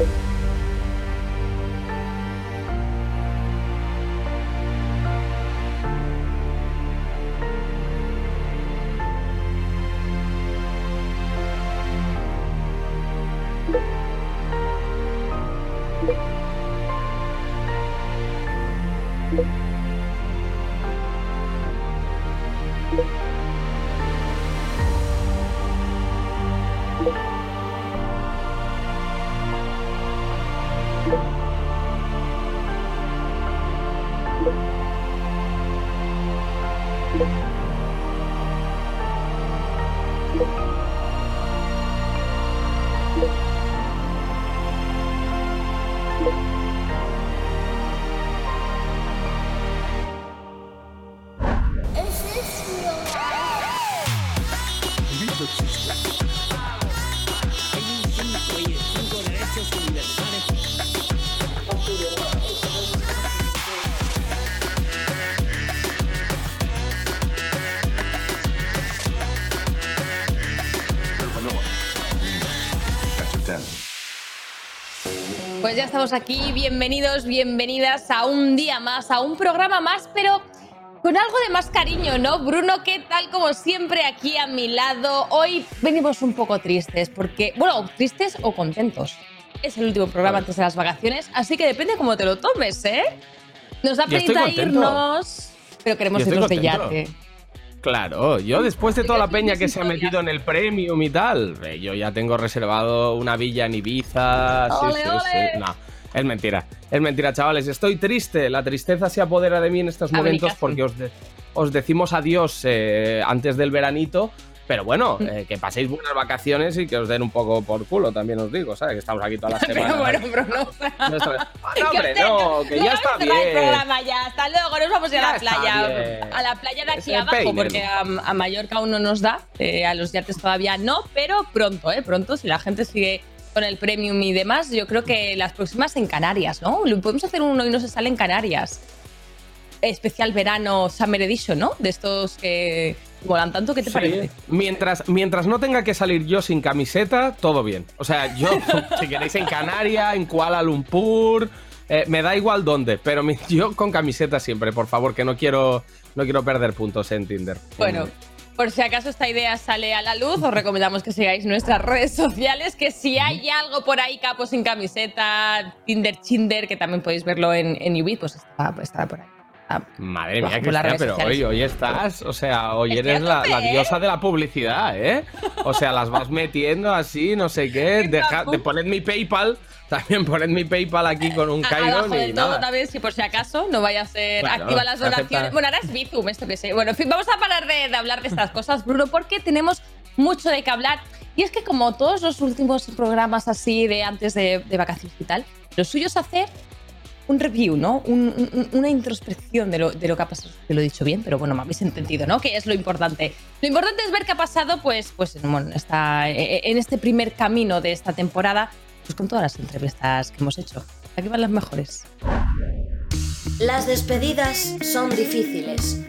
Pues estamos aquí, bienvenidos, bienvenidas a un día más, a un programa más, pero con algo de más cariño, ¿no? Bruno, ¿qué tal? Como siempre, aquí a mi lado. Hoy venimos un poco tristes, porque, bueno, tristes o contentos. Es el último programa antes de las vacaciones, así que depende cómo te lo tomes, ¿eh? Nos da contento. irnos, pero queremos irnos de yate. Claro, yo después de toda la peña que se ha metido en el premium y tal, eh, yo ya tengo reservado una villa en Ibiza. sí, Ole, sí, ole. sí. No, es mentira. Es mentira, chavales. Estoy triste. La tristeza se apodera de mí en estos momentos porque os, de- os decimos adiós eh, antes del veranito. Pero bueno, eh, que paséis buenas vacaciones y que os den un poco por culo, también os digo, ¿sabes? Que estamos aquí toda la semana. Pero bueno, Bruno, No, esto- Ah, no, hombre, no, que no ya está cerrar el bien. programa ya. Hasta luego, nos vamos a ir a la playa. bien. A la playa de aquí abajo, porque a, a Mallorca aún no nos da. eh, a los yates todavía no, pero pronto, ¿eh? Pronto, si la gente sigue con el premium y demás, yo creo que las próximas en Canarias, ¿no? Podemos hacer uno y no se sale en Canarias. Especial verano Summer Edition, ¿no? De estos que molan tanto, ¿qué te Sí. parece? Mientras, mientras no tenga que salir yo sin camiseta, todo bien. O sea, yo, si queréis en Canarias, en Kuala Lumpur, eh, me da igual dónde, pero mi- yo con camiseta siempre, por favor, que no quiero, no quiero perder puntos en Tinder. Bueno, por si acaso esta idea sale a la luz, os recomendamos que sigáis nuestras redes sociales, que si hay algo por ahí, capo sin camiseta, Tinder, Chinder, que también podéis verlo en, en Ubit, pues está, pues estará por ahí. Ah, Madre mía, las Cristina, pero hoy, hoy estás, o sea, hoy eres la, ¿eh? diosa de la publicidad, ¿eh? O sea, las vas metiendo así, no sé qué, deja, de poned mi PayPal, también poned mi PayPal aquí con un Abajo Kairon y del todo nada. también, si por si acaso no vaya a ser Claro, activa las acepta. donaciones. Bueno, ahora es Bizum, esto que sé. Bueno, en fin, vamos a parar de, de hablar de estas cosas, Bruno, porque tenemos mucho de qué hablar. Y es que como todos los últimos programas así de antes de, de vacaciones y tal, lo suyo es hacer un review, ¿no? Un- un- una introspección de lo, de lo que ha pasado. Te lo he dicho bien, pero bueno, me habéis entendido, ¿no? Que es lo importante. Lo importante es ver qué ha pasado, pues, pues en esta- en este primer camino de esta temporada, pues con todas las entrevistas que hemos hecho. Aquí van las mejores. Las despedidas son difíciles.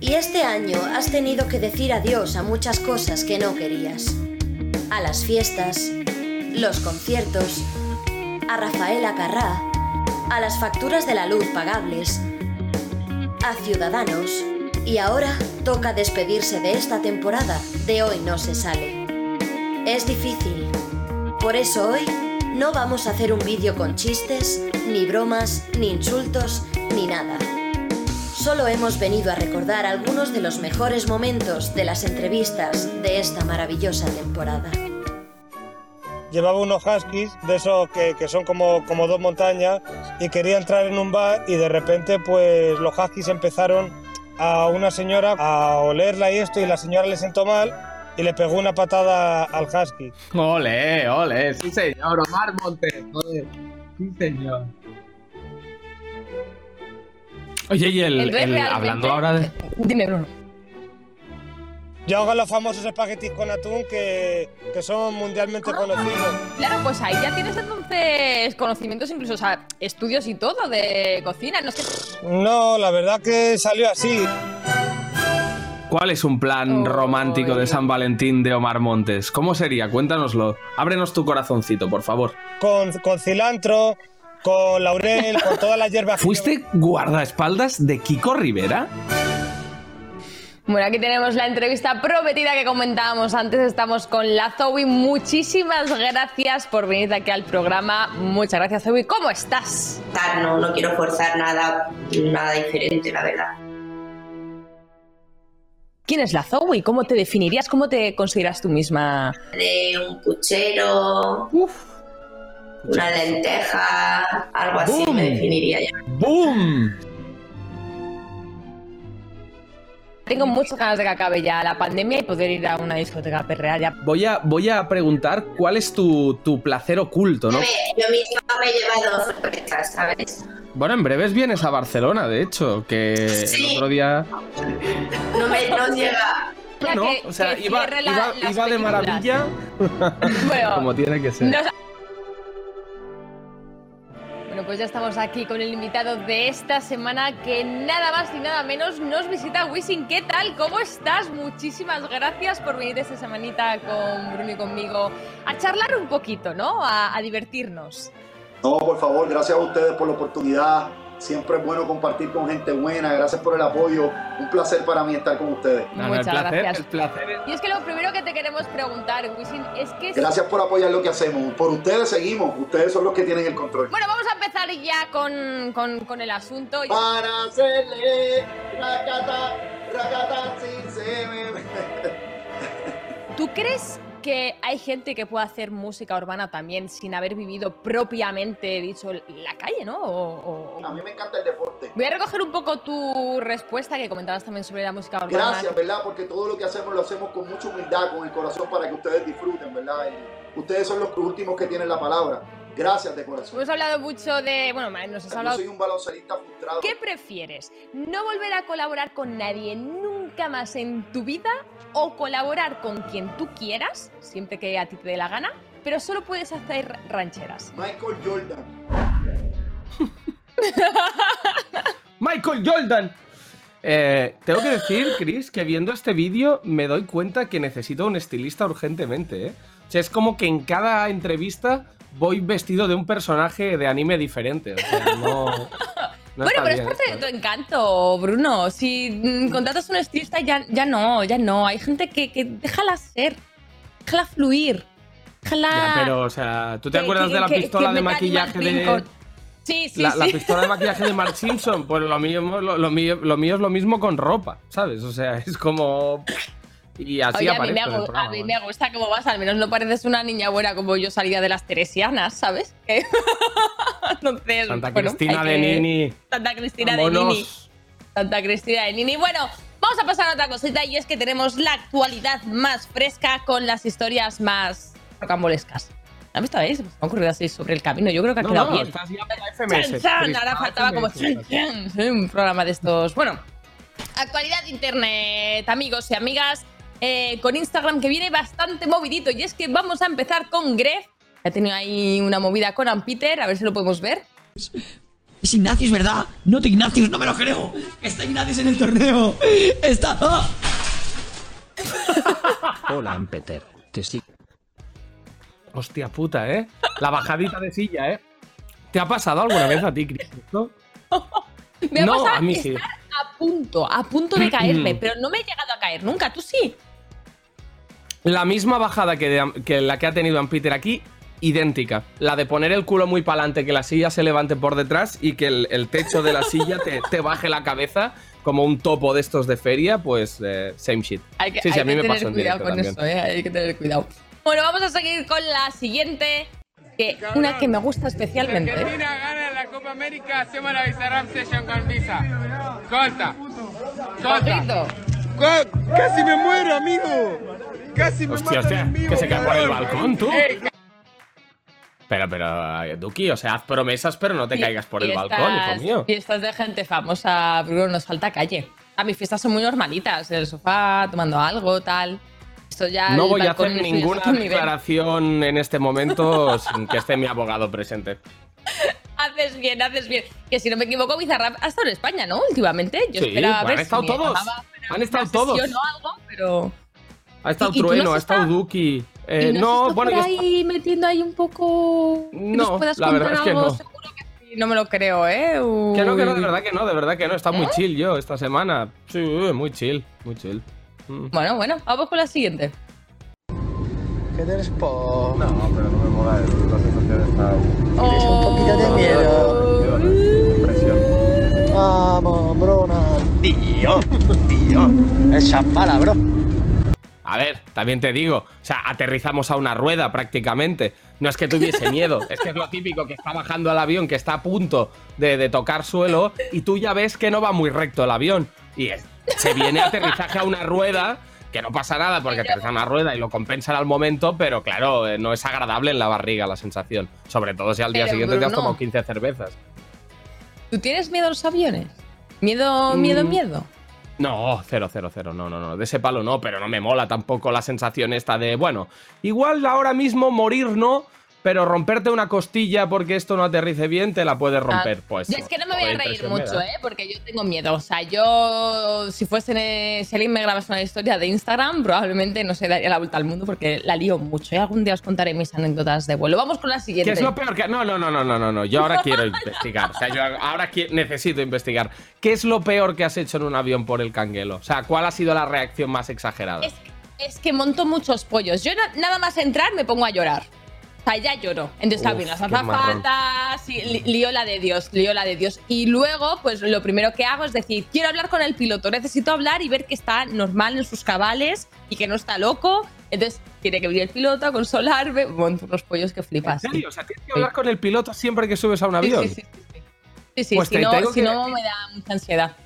Y este año has tenido que decir adiós a muchas cosas que no querías. A las fiestas, los conciertos, a Rafaela Carrá, a las facturas de la luz pagables, a Ciudadanos y ahora toca despedirse de esta temporada de Hoy no se sale. Es difícil. Por eso hoy no vamos a hacer un vídeo con chistes, ni bromas, ni insultos, ni nada. Solo hemos venido a recordar algunos de los mejores momentos de las entrevistas de esta maravillosa temporada. Llevaba unos huskies de esos que, que son como, como dos montañas y quería entrar en un bar y de repente pues los huskies empezaron a una señora a olerla y esto y la señora le sentó mal y le pegó una patada al husky. Ole, ole, sí señor, Omar Montes, joder. Sí señor. Oye, y el, Entonces, el- hablando ahora de... Dime, Bruno. Y hago los famosos espaguetis con atún que, que son mundialmente conocidos. Claro, pues ahí ya tienes entonces conocimientos, incluso, o sea, estudios y todo de cocina. No sé. No, la verdad que salió así. ¿Cuál es un plan Oh, romántico de. San Valentín de Omar Montes? ¿Cómo sería? Cuéntanoslo. Ábrenos tu corazoncito, por favor. Con, con cilantro, con laurel, con todas las hierbas. ¿Fuiste guardaespaldas de Kiko Rivera? Bueno, aquí tenemos la entrevista prometida que comentábamos antes. Estamos con la Zoe. Muchísimas gracias por venir aquí al programa. Muchas gracias, Zoe. ¿Cómo estás? no, no quiero forzar nada, nada diferente, la verdad. ¿Quién es la Zoe? ¿Cómo te definirías? ¿Cómo te consideras tú misma? De un puchero, una lenteja, algo así ¡Bum! me definiría ya. ¡Boom! Tengo muchas ganas de que acabe ya la pandemia y poder ir a una discoteca perrear ya. Voy a, voy a preguntar cuál es tu, tu placer oculto, ¿no? Yo misma me he llevado sorpresas, ¿sabes? Bueno, en breves vienes a Barcelona, de hecho, que Sí. el otro día... No me no llega. No, o sea, que iba, la- iba- de maravilla Bueno, como tiene que ser. nos- Bueno, pues ya estamos aquí con el invitado de esta semana que nada más y nada menos nos visita Wisin. ¿Qué tal? ¿Cómo estás? Muchísimas gracias por venir esta semanita con Bruno y conmigo a charlar un poquito, ¿no? A, a divertirnos. No, por favor, gracias a ustedes por la oportunidad. Siempre es bueno compartir con gente buena. Gracias por el apoyo. Un placer para mí estar con ustedes. No, no, el Muchas placer, gracias. el placer es- Y es que lo primero que te queremos preguntar, Wisin, es que... Gracias por apoyar lo que hacemos. Por ustedes seguimos. Ustedes son los que tienen el control. Bueno, vamos a empezar ya con, con- con el asunto. Para hacerle racata, racata, sí, se me... ¿Tú crees que hay gente que puede hacer música urbana también sin haber vivido propiamente dicho la calle, ¿no? O- o- A mí me encanta el deporte. Voy a recoger un poco tu respuesta que comentabas también sobre la música urbana. Gracias, ¿verdad? Porque todo lo que hacemos lo hacemos con mucha humildad, con el corazón para que ustedes disfruten, ¿verdad? Y ustedes son los últimos que tienen la palabra. Gracias de corazón. Hemos hablado mucho de. Bueno, nos has Yo hablado. soy un baloncelista frustrado. ¿Qué prefieres? ¿No volver a colaborar con nadie nunca más en tu vida? ¿O colaborar con quien tú quieras, siempre que a ti te dé la gana, pero solo puedes hacer rancheras? Michael Jordan. Michael Jordan. Eh, tengo que decir, Chris, que viendo este vídeo me doy cuenta que necesito un estilista urgentemente, ¿eh? O sea, es como que en cada entrevista voy vestido de un personaje de anime diferente. O sea, no. no bueno, pero es parte de tu encanto, Bruno. Si mm, contratas a un estilista, ya, ya no, ya no. Hay gente que, que déjala ser, déjala fluir, déjala. Ya, pero, o sea, ¿tú te que- acuerdas que- de la pistola de maquillaje de. Sí, sí, la, sí. la pistola de maquillaje de Mark Simpson, pues lo mío, lo, lo mío, lo mío es lo mismo con ropa, ¿sabes? O sea, es como. Y así Oye, a mí, me, gu- programa, a mí me gusta cómo vas, al menos no pareces una niña buena como yo salía de las Teresianas, ¿sabes? Entonces, Santa bueno, Cristina de que- Nini. Santa Cristina de. Nini. Santa Cristina de Nini. Bueno, vamos a pasar a otra cosita y es que tenemos la actualidad más fresca con las historias más rocambolescas. ¿Han visto ahí? Se me ha ocurrido así sobre el camino. Yo creo que ha No, quedado no, bien. estás ya Chan, chan, Ahora faltaba como chan, un programa de estos. Bueno, actualidad de internet, amigos y amigas, eh, con Instagram que viene bastante movidito. Y es que vamos a empezar con Gref. Ha tenido ahí una movida con Ampeter, a ver si lo podemos ver. Es Ignatius, ¿verdad? No te Ignatius, no me lo creo. Está Ignatius en el torneo. Está. ¡Ah! Hola, Ampeter. Te sigo. Hostia puta, ¿eh? La bajadita de silla, ¿eh? ¿Te ha pasado alguna vez a ti, Chris? esto? Me ha No, pasado a mí sí. a punto, a punto de caerme, pero no me he llegado a caer nunca. ¿Tú sí? La misma bajada que, de- que la que ha tenido Ampeter aquí, idéntica. La de poner el culo muy para adelante, que la silla se levante por detrás y que el, el techo de la silla te, te baje la cabeza como un topo de estos de feria, pues eh, same shit. Hay que, sí, sí, hay a mí que me tener pasó cuidado con también. eso, ¿eh? hay que tener cuidado. Bueno, vamos a seguir con la siguiente, que una que me gusta especialmente. Argentina gana la Copa América, hacemos la Bizarrap Session con Visa. Corta. Corta. Ojito. Co- Casi me muero, amigo. Casi me Hostia, matan hostia, en vivo, que se cae por el balcón, tú. Pero, pero, eh, Duki, o sea, haz promesas, pero no te caigas por el balcón, hijo mío. Fiestas de gente famosa, Bruno, nos falta calle. A mis fiestas son muy normalitas, en el sofá, tomando algo, tal. Esto ya No voy a hacer ninguna declaración en este momento sin que esté mi abogado presente. Haces bien, haces bien. Que si no me equivoco, Bizarrap ha estado en España, ¿no? Últimamente. Yo Sí, esperaba han ver si estado me todos. Han estado todos. algo, pero... Ha estado ¿Y- y Trueno, no ha estado Duki. Eh, ¿Y no, no, has bueno, por ahí metiendo ahí un poco... No, puedas la verdad es que algo? no. Seguro que sí, no me lo creo, ¿eh? Que no, que no, Uy. de verdad que no, de verdad que no. Está muy chill yo esta semana. Sí, muy chill, muy chill. Mm. Bueno, bueno, vamos con la siguiente. ¿Qué tienes por...? No, pero no me mola, la sensación está... Tienes un poquito de miedo. Impresión. Vamos, Bruna. Tío, tío. Esa bala, bro. A ver, también te digo, o sea, aterrizamos a una rueda prácticamente. No es que tuviese miedo, es que es lo típico que está bajando el avión, que está a punto de, de tocar suelo y tú ya ves que no va muy recto el avión. Y es- se viene aterrizaje a una rueda, que no pasa nada porque aterriza a una rueda y lo compensan al momento, pero claro, eh, no es agradable en la barriga la sensación. Sobre todo si al día Pero, siguiente te has tomado 15 cervezas. ¿Tú tienes miedo a los aviones? ¿Miedo, miedo, Mm. miedo? No, cero, cero, cero, no, no, no, de ese palo no, pero no me mola tampoco la sensación esta de, bueno, igual ahora mismo morir no, pero romperte una costilla porque esto no aterrice bien, te la puedes romper, Ah, pues. yo es que no me voy a reír mucho. ¿eh? Porque yo tengo miedo. O sea, yo, si fuese, si alguien me grabase una historia de Instagram, probablemente no se daría la vuelta al mundo porque la lío mucho. Y algún día os contaré mis anécdotas de vuelo. Vamos con la siguiente. ¿Qué es lo peor que.? No, no, no, no, no, no, no. Yo ahora quiero investigar. O sea, yo ahora necesito investigar. ¿Qué es lo peor que has hecho en un avión por el canguelo? O sea, ¿cuál ha sido la reacción más exagerada? Es, es que monto muchos pollos. Yo na- nada más entrar me pongo a llorar. O sea, ya lloro. Entonces, Uf, también las azafatas, li- lío la de Dios, lío la de Dios. Y luego, pues lo primero que hago es decir, quiero hablar con el piloto, necesito hablar y ver que está normal en sus cabales y que no está loco. Entonces, tiene que venir el piloto a consolarme. Monto unos pollos que ¿En flipas. sí. serio? O sea, tienes que hablar con el piloto siempre que subes a un avión. sí, sí, sí, sí. Sí, sí, Pues si te no, si que no me da mucha ansiedad.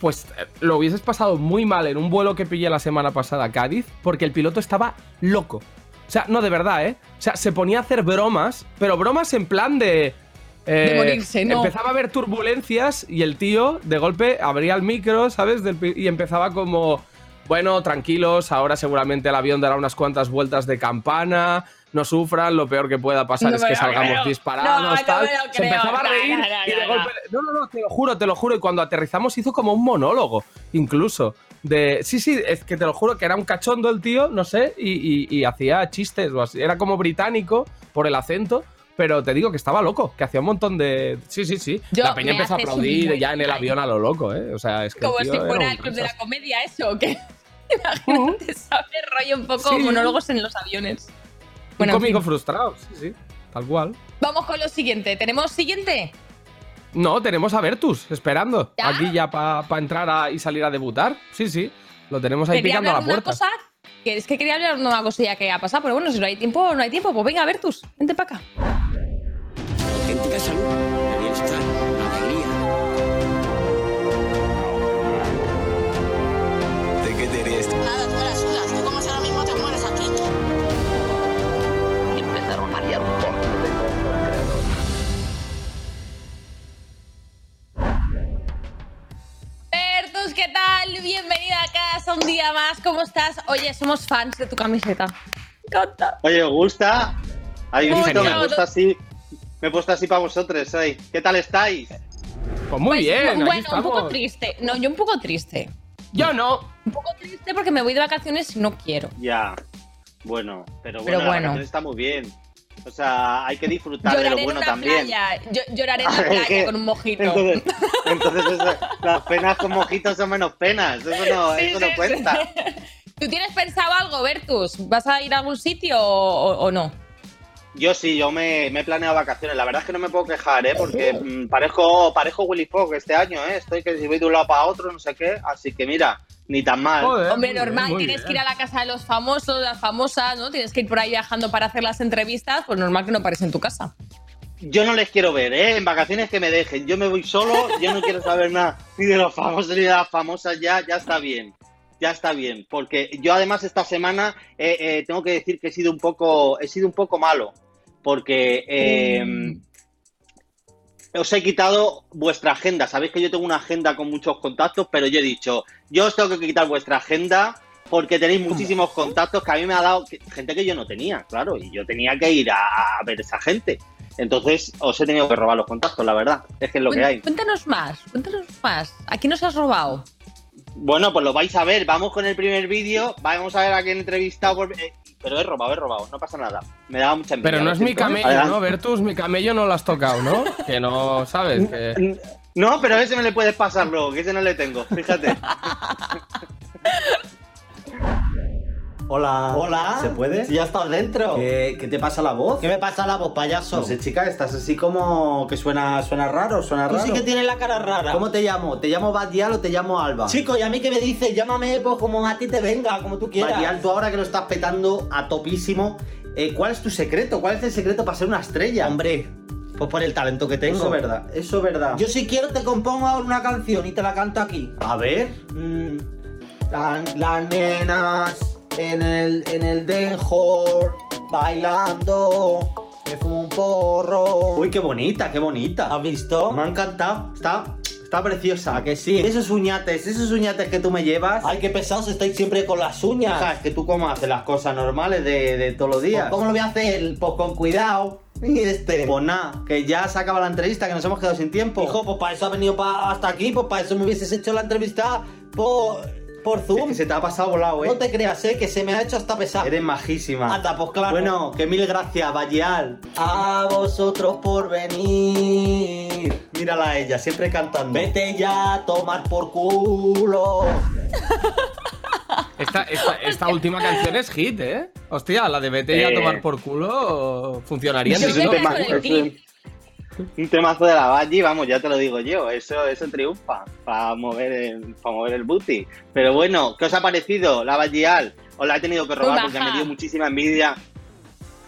Pues eh, lo hubieses pasado muy mal en un vuelo que pillé la semana pasada a Cádiz, porque el piloto estaba loco. O sea, no, de verdad, ¿eh? O sea, se ponía a hacer bromas, pero bromas en plan de. eh, De morirse, ¿no? Empezaba a haber turbulencias y el tío, de golpe, abría el micro, ¿sabes? Del y empezaba como. Bueno, tranquilos, ahora seguramente el avión dará unas cuantas vueltas de campana. No sufran, lo peor que pueda pasar No es que salgamos creo. disparados, No, no tal. lo Se empezaba a No, reír no, no, y de no, golpe. No, no, no, te lo juro, te lo juro. Y cuando aterrizamos hizo como un monólogo, incluso. De. Sí, sí, es que te lo juro que era un cachondo el tío, no sé, y, y- y hacía chistes o así. Era como británico por el acento. Pero te digo que estaba loco, que hacía un montón de. Sí, sí, sí. Yo la peña empezó a aplaudir ya en el avión a lo loco, ¿eh? O sea, es que. Como si era fuera el club de la comedia, eso, ¿o qué? Imagínate, ¿sabes? Rollo un poco Sí. monólogos en los aviones. Un Bueno, cómico fin. frustrado, sí, sí. Tal cual. Vamos con lo siguiente. ¿Tenemos siguiente? No, tenemos a Bertus esperando. ¿Ya? Aquí ya para entrar a- y salir a debutar. Sí, sí. Lo tenemos ahí Quería picando a la hablar de una puerta. cosa. Que es que quería hablar de una cosilla que ha pasado, pero bueno, si no hay tiempo, no hay tiempo. Pues venga, Bertus, vente para acá. Auténtica salud, bienestar, ¿qué tal? Bienvenida a casa un día más. ¿Cómo estás? Oye, somos fans de tu camiseta. Me encanta. Oye, ¿os gusta? ¿Habéis Muy visto? Me he puesto así. Me he puesto así para vosotros, ¿eh? ¿Qué tal estáis? Pues muy Pues, bien, Bueno, un poco triste. No, yo un poco triste. Yo no. Un poco triste porque me voy de vacaciones y no quiero. Ya. Bueno, pero bueno, Pero bueno. está muy bien. O sea, hay que disfrutar de lo Lloraré en bueno una también. playa. Yo, lloraré en la playa con un mojito. Entonces, entonces eso- las penas con mojitos son menos penas. Eso no, Sí, eso sí, no sí. cuenta. ¿Tú tienes pensado algo, Bertus? ¿Vas a ir a algún sitio o, o- o no? Yo sí, yo me, me he planeado vacaciones. La verdad es que no me puedo quejar, ¿eh? Porque mm, parezco, parezco Willy Fogg este año, ¿eh? Estoy que si voy de un lado para otro, no sé qué. Así que mira, ni tan mal. Hombre, normal, tienes que ir a la casa de los famosos, las famosas, ¿no? Tienes que ir por ahí viajando para hacer las entrevistas, pues normal que no pares en tu casa. Yo no les quiero ver, ¿eh? En vacaciones que me dejen. Yo me voy solo, yo no quiero saber nada ni de los famosos ni de las famosas, ya, ya está bien. Ya está bien. Porque yo además esta semana eh, eh, tengo que decir que he sido un poco, he sido un poco malo. Porque eh, os he quitado vuestra agenda. Sabéis que yo tengo una agenda con muchos contactos, pero yo he dicho, yo os tengo que quitar vuestra agenda porque tenéis muchísimos contactos que a mí me ha dado gente que yo no tenía, claro, y yo tenía que ir a, a ver esa gente. Entonces os he tenido que robar los contactos, la verdad. Es que es lo que hay. Cuéntanos más, cuéntanos más. ¿A quién nos has robado? Bueno, pues lo vais a ver. Vamos con el primer vídeo. Vamos a ver a quién he entrevistado. por- eh, Pero he robado, he robado. No pasa nada. Me daba mucha envidia. Pero no es mi camello, Adelante. ¿no? Bertus, mi camello no lo has tocado, ¿no? Que no, ¿sabes? Que... No, pero a ese me le puedes pasar luego, que ese no le tengo. Fíjate. Hola. Hola. ¿Se puede? Si ya estás dentro. ¿Qué, qué te pasa la voz? ¿Qué me pasa la voz, payaso? No sé, chica, estás así como que suena, suena raro, suena Tú raro. sí que tienes la cara rara. ¿Cómo te llamo? ¿Te llamo Badial o te llamo Alba? Chico, ¿y a mí qué me dices? Llámame pues como a ti te venga, como tú quieras. Badial, tú ahora que lo estás petando a topísimo, eh, ¿cuál es tu secreto? ¿Cuál es el secreto para ser una estrella? Hombre, pues por el talento que tengo. Eso es verdad, eso es verdad. Yo si quiero te compongo ahora una canción y te la canto aquí. A ver. Mm, la- las nenas en el, en el denjor bailando. Me fumo un porro. Uy, qué bonita, qué bonita. ¿Has visto? Me ha encantado. Está, está preciosa. ¿A que sí? Esos uñates, esos uñates que tú me llevas. Ay, qué pesados estáis siempre con las uñas. Hija, es que tú cómo haces las cosas normales de, de todos los días. Pues, ¿Cómo lo voy a hacer? Pues con cuidado. Y este. Pues nada, que ya se acaba la entrevista, que nos hemos quedado sin tiempo. Hijo, pues para eso ha venido pa- hasta aquí, pues para eso me hubieses hecho la entrevista por, Es Zoom. que se te ha pasado volado, eh. No te creas, eh, que se me ha hecho hasta pesar. Eres majísima. Anda, pues claro. Bueno, que mil gracias, Valleal. A vosotros por venir. Mírala a ella, siempre cantando. Vete ya a tomar por culo. Esta, esta, esta última canción es hit, ¿eh? Hostia, la de vete ya a Eh. tomar por culo funcionaría Yo el clip. Un temazo de la Valle, vamos, ya te lo digo yo, eso, eso triunfa para mover, el, para mover el booty. Pero bueno, ¿qué os ha parecido la Valleal? Os la he tenido que robar porque me dio muchísima envidia.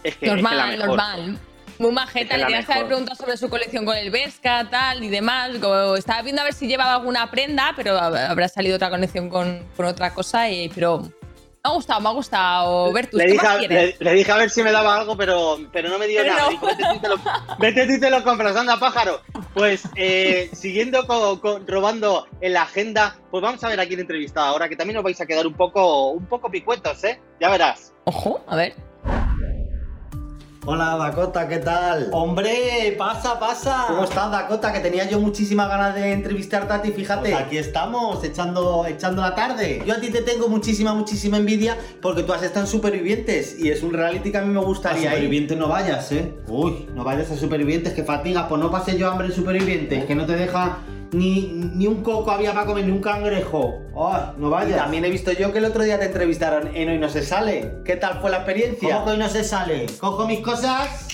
Es que, es que la Normal, mejor. normal. Muy majeta, Es que le tenías que haber mejor. preguntado sobre su colección con el Vesca, tal y demás. Como estaba viendo a ver si llevaba alguna prenda, pero hab- habrá salido otra conexión con, con otra cosa. Y, pero me ha gustado, me ha gustado. Bertus, Le ¿qué dije, más le, le dije a ver si me daba algo, pero, pero no me dio Pero nada. no. Dijo, vete tú y te lo, vete tú y te lo compras, anda pájaro. Pues eh, siguiendo con, con- robando en la agenda, pues vamos a ver a quién he entrevistado ahora, que también os vais a quedar un poco, un poco picuetos, ¿eh? Ya verás. Ojo, a ver. Hola, Dakota, ¿qué tal? Hombre, pasa, pasa. ¿Cómo estás, Dakota? Que tenía yo muchísimas ganas de entrevistarte a ti, fíjate. Pues aquí estamos, echando, echando la tarde. Yo a ti te tengo muchísima, muchísima envidia porque tú has estado en Supervivientes y es un reality que a mí me A gustaría. ir. supervivientes no vayas, ¿eh? Uy, no vayas a Supervivientes, que fatigas. Pues no pase yo hambre en Supervivientes, que no te deja ni, ni un coco había para comer, ni un cangrejo. Ay, no Y vayas. también he visto yo que el otro día te entrevistaron en Hoy No Se Sale. ¿Qué tal fue la experiencia? ¿Cómo que hoy no se sale? Cojo mis cosas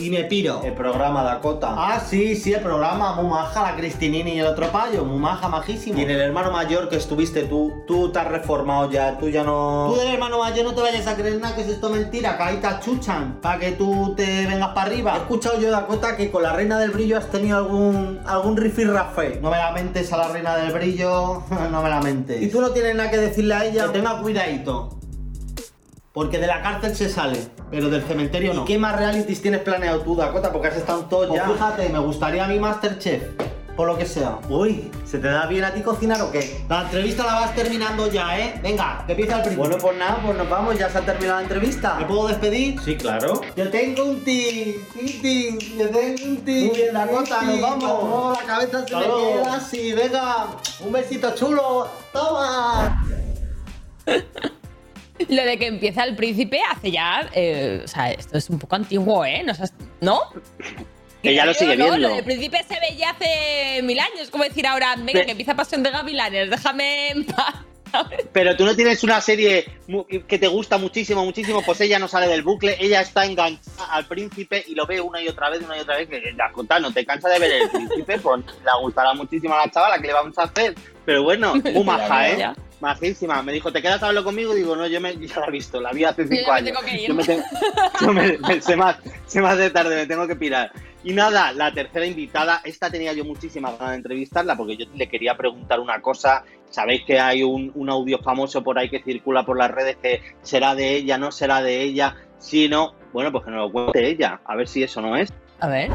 y me piro. El programa Dakota. Ah, sí, sí, el programa, muy maja, la Cristinini y el otro payo, muy maja, majísimo. Y en el hermano mayor que estuviste tú, tú te has reformado ya, tú ya no... Tú del hermano mayor no te vayas a creer nada que es esto mentira, que ahí te achuchan para que tú te vengas para He arriba. escuchado yo, Dakota, que con la Reina del Brillo has tenido algún, algún rifirrafe. No me la mentes a la reina del brillo, no me la mentes. Y tú no tienes nada que decirle a ella. Que tenga cuidadito. Porque de la cárcel se sale, pero del cementerio no. ¿Y qué más realities tienes planeado tú, Dakota? Porque has estado en todos Pues ya. fíjate, me gustaría a mi Masterchef, por lo que sea. Uy, ¿se te da bien a ti cocinar o qué? La entrevista la vas terminando ya, ¿eh? Venga, que empieza el principio. Bueno, pues nada, pues nos vamos, ya se ha terminado la entrevista. ¿Me puedo despedir? Sí, claro. Yo tengo un tic, un tic, yo tengo un tic. Muy bien, Dakota, nos vamos. No, la cabeza se Hasta me queda así, venga. Un besito chulo. Toma. Lo de que empieza el príncipe hace ya. eh, o sea, esto es un poco antiguo, ¿eh? ¿No? Ella lo sigue ¿no? viendo. Lo del príncipe se veía hace mil años. Como decir ahora, venga, que empieza Pasión de Gavilanes, déjame en paz. Pero tú no tienes una serie que te gusta muchísimo, muchísimo, pues ella no sale del bucle, ella está enganchada al príncipe y lo ve una y otra vez, una y otra vez, que Dakota no te cansa de ver el príncipe, pues le gustará muchísimo a la chavala, que le vamos a hacer? Pero bueno, muy maja, Ya, ¿eh? Majísima. Me dijo, ¿te quedas a hablarlo conmigo? Digo, no, yo me, ya la he visto, la vi hace cinco me años. tengo que ir. Yo me tengo- yo me- me- se, me, se me hace tarde, me tengo que pirar. Y nada, la tercera invitada, esta tenía yo muchísimas ganas de entrevistarla porque yo le quería preguntar una cosa. Sabéis que hay un, un audio famoso por ahí que circula por las redes que será de ella, no será de ella. Si no, bueno, pues que nos lo cuente ella, a ver si eso no es. A ver.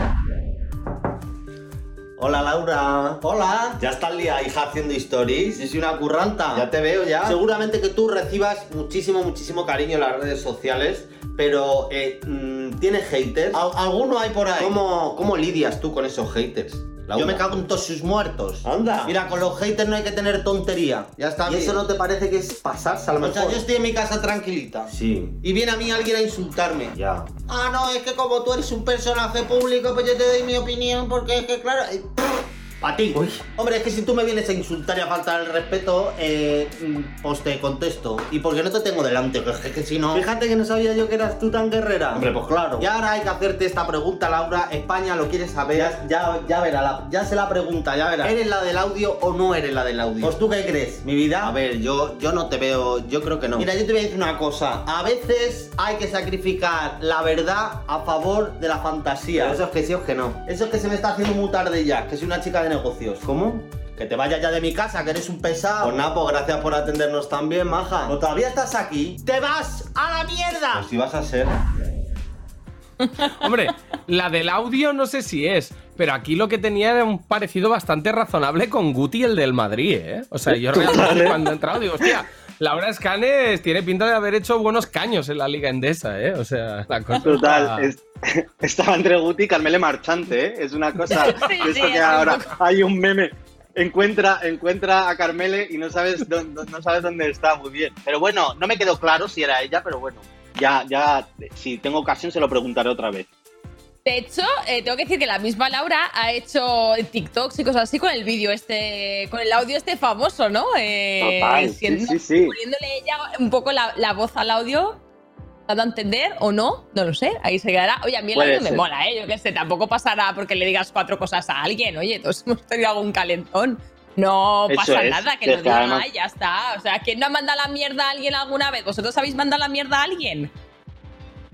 Hola, Laura. Hola. ¿Ya estás liada, hija, haciendo stories? Yo soy una curranta. Ya te veo ya. Seguramente que tú recibas muchísimo, muchísimo cariño en las redes sociales pero eh, mm, ¿tienes haters? Al- ¿Alguno hay por ahí? ¿Cómo, ¿Cómo lidias tú con esos haters? La Yo me cago en todos sus muertos. Anda. Mira, con los haters no hay que tener tontería. Ya está ¿Y bien. eso no te parece que es pasarse a lo O mejor? sea, yo estoy en mi casa tranquilita. Sí. Y viene a mí alguien a insultarme. Ya. Ah, no, es que como tú eres un personaje público, pues yo te doy mi opinión, porque es que, claro. eh, A ti. Hombre, es que si tú me vienes a insultar y a faltar el respeto, eh, mm, pues te contesto. ¿Y por qué no te tengo delante? Que, es que si no. Fíjate que no sabía yo que eras tú tan guerrera. Hombre, pues claro. Y ahora hay que hacerte esta pregunta, Laura. España lo quiere saber. Ya, ya, ya verá, la- ya se la pregunta, ya verás. ¿Eres la del audio o no eres la del audio? Pues tú qué crees, mi vida. A ver, yo, yo no te veo, yo creo que no. Mira, yo te voy a decir una cosa. a veces hay que sacrificar la verdad a favor de la fantasía. Pero eso es que sí o que no. Eso es que se me está haciendo muy tarde ya, que soy una chica de negocios. ¿Cómo? Que te vayas ya de mi casa, que eres un pesado. Pues nada, pues gracias por atendernos también, maja. ¿O todavía estás aquí? ¡Te vas a la mierda! Pues si vas a ser. Hombre, la del audio no sé si es, pero aquí lo que tenía era un parecido bastante razonable con Guti, el del Madrid, ¿eh? O sea, yo realmente cuando he entrado digo, hostia, Laura Escanes tiene pinta de haber hecho buenos caños en la Liga Endesa, ¿eh? O sea, la cosa Total, está- es- estaba entre Guti y Carmele Marchante, ¿eh? Es una cosa. Sí, de esto sí, que es ahora un hay un meme. Encuentra, encuentra a Carmele y no sabes, dónde, no sabes dónde está muy bien. Pero bueno, no me quedó claro si era ella, pero bueno, ya, ya, si tengo ocasión se lo preguntaré otra vez. De hecho, eh, tengo que decir que la misma Laura ha hecho TikToks y cosas así con el vídeo este, con el audio este famoso, ¿no? Eh, Total, sí, siendo- sí, sí. Poniéndole ella un poco la, la voz al audio, dando a entender o no, no lo sé, ahí se quedará. Oye, a mí el Puede audio me ser. mola, ¿eh? Yo qué sé, tampoco pasará porque le digas cuatro cosas a alguien. Oye, todos hemos tenido algún calentón. No Eso pasa es, nada, que que lo diga además- ya está. O sea, ¿quién no ha mandado la mierda a alguien alguna vez? ¿Vosotros habéis mandado la mierda a alguien?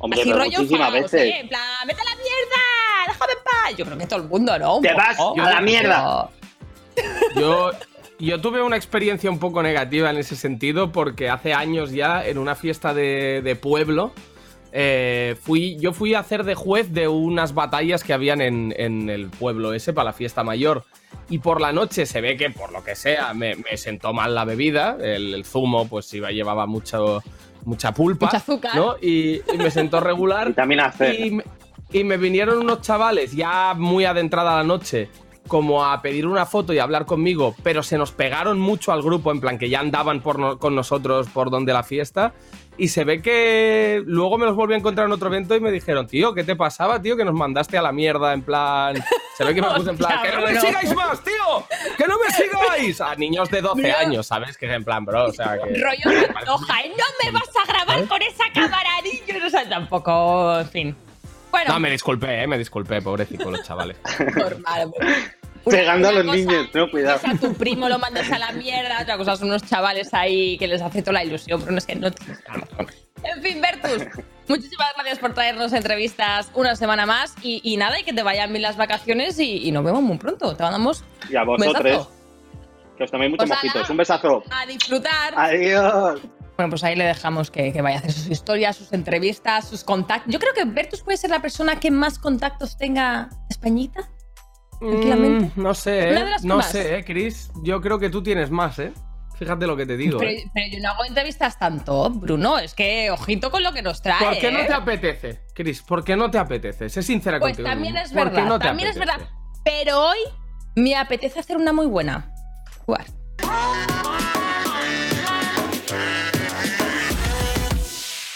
Hombre, Así pero rollo muchísimas veces. ¿eh? En plan, ¡vete a la mierda! ¡Déjame en paz! Yo creo que todo el mundo, ¿no? ¡Te vas poco. a la mierda! Yo, yo tuve una experiencia un poco negativa en ese sentido porque hace años ya, en una fiesta de, de pueblo, eh, fui, yo fui a hacer de juez de unas batallas que habían en, en el pueblo ese para la fiesta mayor. Y por la noche se ve que, por lo que sea, me, me sentó mal la bebida. El, el zumo, pues iba, llevaba mucho, mucha pulpa. Mucha azúcar. ¿no? Y, y me sentó regular. Vitamina C. Y, me- y me vinieron unos chavales ya muy adentrada la noche como a pedir una foto y hablar conmigo, pero se nos pegaron mucho al grupo, en plan que ya andaban por no- con nosotros por donde la fiesta. Y se ve que luego me los volví a encontrar en otro evento y me dijeron, tío, ¿qué te pasaba, tío? Que nos mandaste a la mierda, en plan... Se ve que me puse en plan, ¡que no me sigáis más, tío! ¡Que no me sigáis! A niños de 12 Bro. años, ¿sabes? Que es en plan, bro, o sea, que... Rollo Pantoja. No me vas a grabar con esa cámara, niño. O sea, tampoco, en fin. Bueno, No, me disculpé, eh, me disculpé, pobrecito los chavales. normal. Pegando a los cosa niños, no, cuidado. que a tu primo lo mandes a la mierda, otra cosa son unos chavales ahí que les hace toda la ilusión, pero no es que no tienes razón. En fin, Bertus, muchísimas gracias por traernos entrevistas una semana más y, y nada, y que te vayan bien las vacaciones y, y nos vemos muy pronto. Te mandamos Y a vosotros, que os toméis muchos Pues mojitos. Un besazo. A disfrutar. Adiós. Bueno, pues ahí le dejamos que, que vaya a hacer sus historias, sus entrevistas, sus contactos. Yo creo que Bertus puede ser la persona que más contactos tenga Españita. Tranquilamente. Mm, no sé, ¿eh? No sé, ¿eh, Chris? Yo creo que tú tienes más, ¿eh? Fíjate lo que te digo. Pero, ¿eh? pero yo no hago entrevistas tanto, Bruno. Es que ojito con lo que nos trae. ¿Por qué no ¿eh? te apetece, Chris? ¿Por qué no te apetece? Sé sincera Pues contigo. también es ¿Por qué verdad. no también es verdad. Pero hoy me apetece hacer una muy buena. Jugar.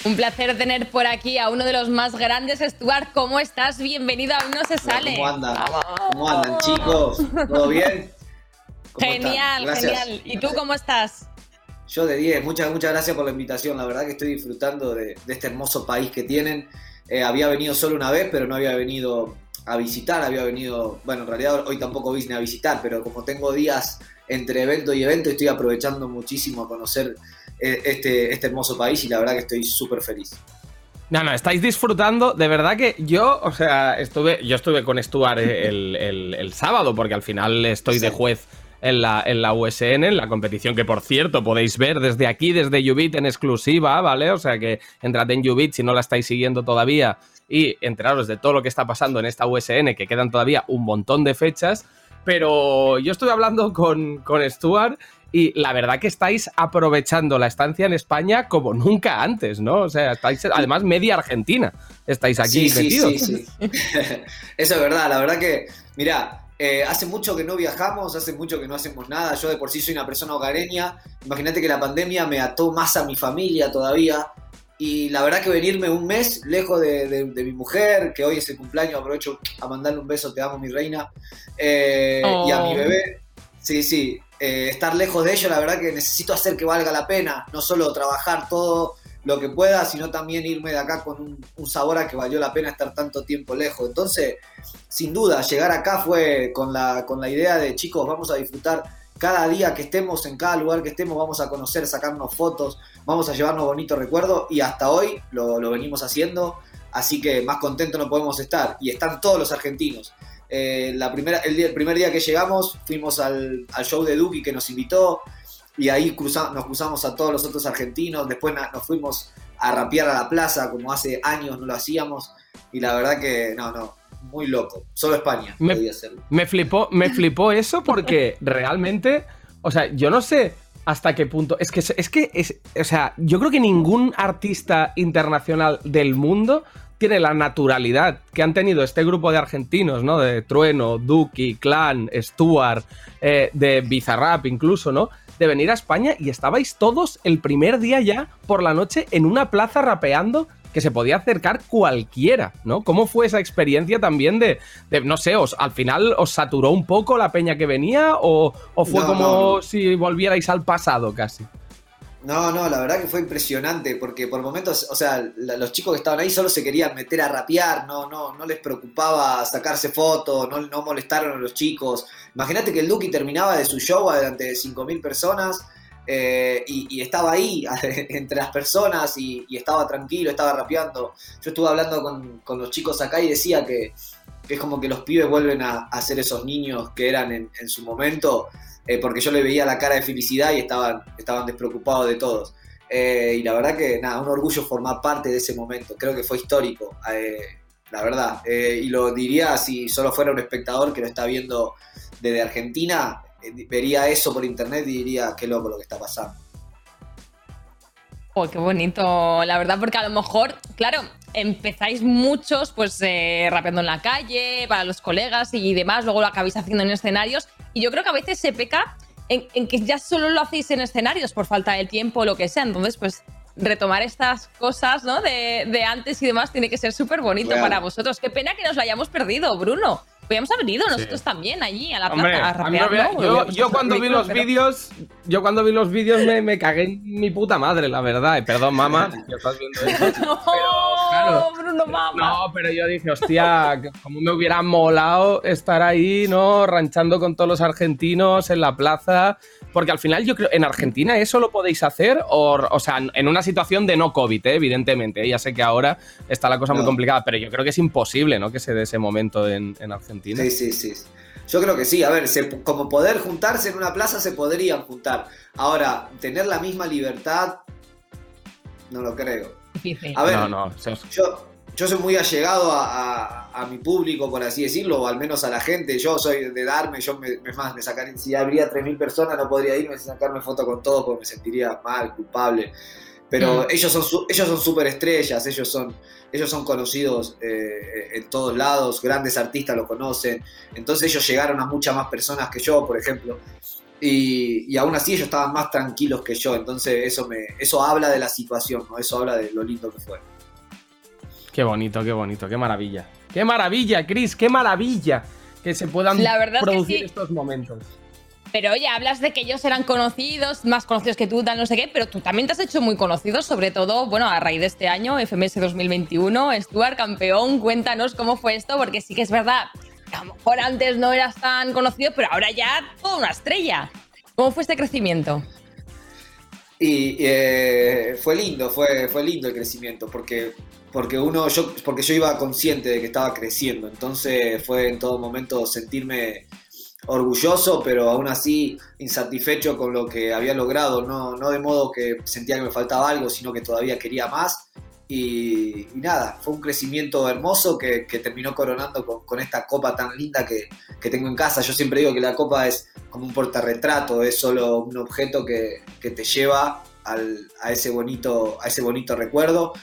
Un placer tener por aquí a uno de los más grandes, Stuart. ¿Cómo estás? Bienvenido a Aún No Se Sale. ¿Cómo andan? ¿Cómo andan, chicos? ¿Todo bien? Genial, genial. ¿Y tú cómo estás? Yo de 10, muchas, muchas gracias por la invitación. La verdad que estoy disfrutando de, de este hermoso país que tienen. Eh, había venido solo una vez, pero no había venido a visitar. Había venido, bueno, en realidad hoy tampoco vine a visitar, pero como tengo días entre evento y evento, estoy aprovechando muchísimo a conocer este, este hermoso país y la verdad que estoy súper feliz. No, no, estáis disfrutando. De verdad que yo, o sea, estuve, yo estuve con Stuart el, el- el sábado, porque al final estoy de juez en la, en la USN, en la competición que, por cierto, podéis ver desde aquí, desde Ubit en exclusiva, ¿vale? O sea que entrad en Ubit si no la estáis siguiendo todavía y enteraros de todo lo que está pasando en esta USN, que quedan todavía un montón de fechas. Pero yo estuve hablando con, con Stuart y la verdad que estáis aprovechando la estancia en España como nunca antes, ¿no? O sea, estáis además media Argentina, estáis aquí Sí, metidos. sí, sí. Eso es verdad, la verdad que, mira, hace mucho que no viajamos, hace mucho que no hacemos nada. Yo de por sí soy una persona hogareña. Imagínate que la pandemia me ató más a mi familia todavía. Y la verdad que venirme un mes lejos de, de- de mi mujer, que hoy es el cumpleaños, aprovecho a mandarle un beso, te amo mi reina, eh, y a mi Oh. bebé. Sí, sí, eh, estar lejos de ellos, la verdad que necesito hacer que valga la pena, no solo trabajar todo lo que pueda, sino también irme de acá con un, un sabor a que valió la pena estar tanto tiempo lejos. Entonces, sin duda, llegar acá fue con la, con la idea de chicos, vamos a disfrutar cada día que estemos, en cada lugar que estemos, vamos a conocer, sacarnos fotos, vamos a llevarnos bonitos recuerdos y hasta hoy lo, lo venimos haciendo, así que más contentos no podemos estar y están todos los argentinos. Eh, la primera, el, día- el primer día que llegamos fuimos al, al show de Duki que nos invitó y ahí cruza- nos cruzamos a todos los otros argentinos, después na- nos fuimos a rapear a la plaza como hace años no lo hacíamos y la verdad que no, no, muy loco, solo España Me- podía hacerlo. Me flipó, me flipó eso porque realmente, o sea, yo no sé hasta qué punto. Es que, es que, es, o sea, yo creo que ningún artista internacional del mundo tiene la naturalidad que han tenido este grupo de argentinos, ¿no? De Trueno, Duki, Clan, Stuart, eh, de Bizarrap incluso, ¿no? De venir a España y estabais todos el primer día ya por la noche en una plaza rapeando que se podía acercar cualquiera, ¿no? ¿Cómo fue esa experiencia también de, de, no sé, os, al final os saturó un poco la peña que venía o, o fue No, como no. si volvierais al pasado casi? No, no, la verdad que fue impresionante porque por momentos, o sea, los chicos que estaban ahí solo se querían meter a rapear, no, no, no les preocupaba sacarse fotos, no, no molestaron a los chicos. Imagínate que el Duki terminaba de su show delante de 5.000 personas eh, y, estaba ahí entre las personas y, y estaba tranquilo, estaba rapeando. Yo estuve hablando con, con los chicos acá y decía que, que es como que los pibes vuelven a, a ser esos niños que eran en, en su momento, eh, porque yo le veía la cara de felicidad y estaban, estaban despreocupados de todos. Eh, y la verdad que, nada, un orgullo formar parte de ese momento. Creo que fue histórico, eh, la verdad. Y lo diría si solo fuera un espectador que lo está viendo desde Argentina, vería eso por internet y diría, qué loco lo que está pasando. Oh, qué bonito, la verdad, porque a lo mejor, claro, empezáis muchos pues eh, rapeando en la calle, para los colegas y demás, luego lo acabáis haciendo en escenarios, y yo creo que a veces se peca en, en que ya solo lo hacéis en escenarios por falta de tiempo o lo que sea, entonces pues retomar estas cosas, ¿no? De, de antes y demás tiene que ser súper bonito Claro. para vosotros. Qué pena que nos lo hayamos perdido, Bruno. Podríamos haber ido nosotros también allí a la Hombre, plaza a rapear, hubiera- ¿no? yo, yo cuando vi los pero- vídeos, yo cuando vi los vídeos me, me cagué en mi puta madre, la verdad. Y perdón, mamá, si estás viendo esto. ¡Oh, Bruno Mama! No, pero yo dije, hostia, como me hubiera molado estar ahí, ¿no? Ranchando con todos los argentinos en la plaza. Porque al final yo creo, en Argentina eso lo podéis hacer, o, o sea, en una situación de no COVID, ¿eh? evidentemente. ¿eh? Ya sé que ahora está la cosa muy No. complicada, pero yo creo que es imposible, ¿no? Que se dé ese momento en, en Argentina. Sí, sí, sí. Yo creo que sí, a ver, se- como poder juntarse en una plaza se podrían juntar. Ahora, tener la misma libertad, no lo creo. A ver, no, no, yo, yo soy muy allegado a, a- a mi público, por así decirlo, o al menos a la gente. Yo soy de darme, yo me, más, me sacaría, si habría 3.000 personas no podría irme sin sacarme foto con todos porque me sentiría mal, culpable. Pero Mm. ellos son ellos son súper estrellas, ellos son, ellos son conocidos eh, en todos lados, grandes artistas lo conocen. Entonces ellos llegaron a muchas más personas que yo, por ejemplo. Y, y aún así ellos estaban más tranquilos que yo. Entonces eso, me, eso habla de la situación, ¿no? Eso habla de lo lindo que fue. Qué bonito, qué bonito, qué maravilla. Qué maravilla, Chris, qué maravilla que se puedan La verdad es que producir sí. estos momentos. Pero oye, hablas de que ellos eran conocidos, más conocidos que tú, tal, no sé qué, pero tú también te has hecho muy conocido, sobre todo, bueno, a raíz de este año, FMS 2021, Stuart, campeón, cuéntanos cómo fue esto, porque sí que es verdad, a lo mejor antes no eras tan conocido, pero ahora ya toda una estrella. ¿Cómo fue este crecimiento? Y eh, fue lindo, fue, fue lindo el crecimiento, porque, porque uno, yo, porque yo iba consciente de que estaba creciendo, entonces fue en todo momento sentirme orgulloso, pero aún así insatisfecho con lo que había logrado, no, no de modo que sentía que me faltaba algo, sino que todavía quería más. Y, y nada, fue un crecimiento hermoso que, que terminó coronando con, con esta copa tan linda que, que tengo en casa. Yo siempre digo que la copa es como un portarretrato, es solo un objeto que, que te lleva al- a, ese bonito, a ese bonito recuerdo.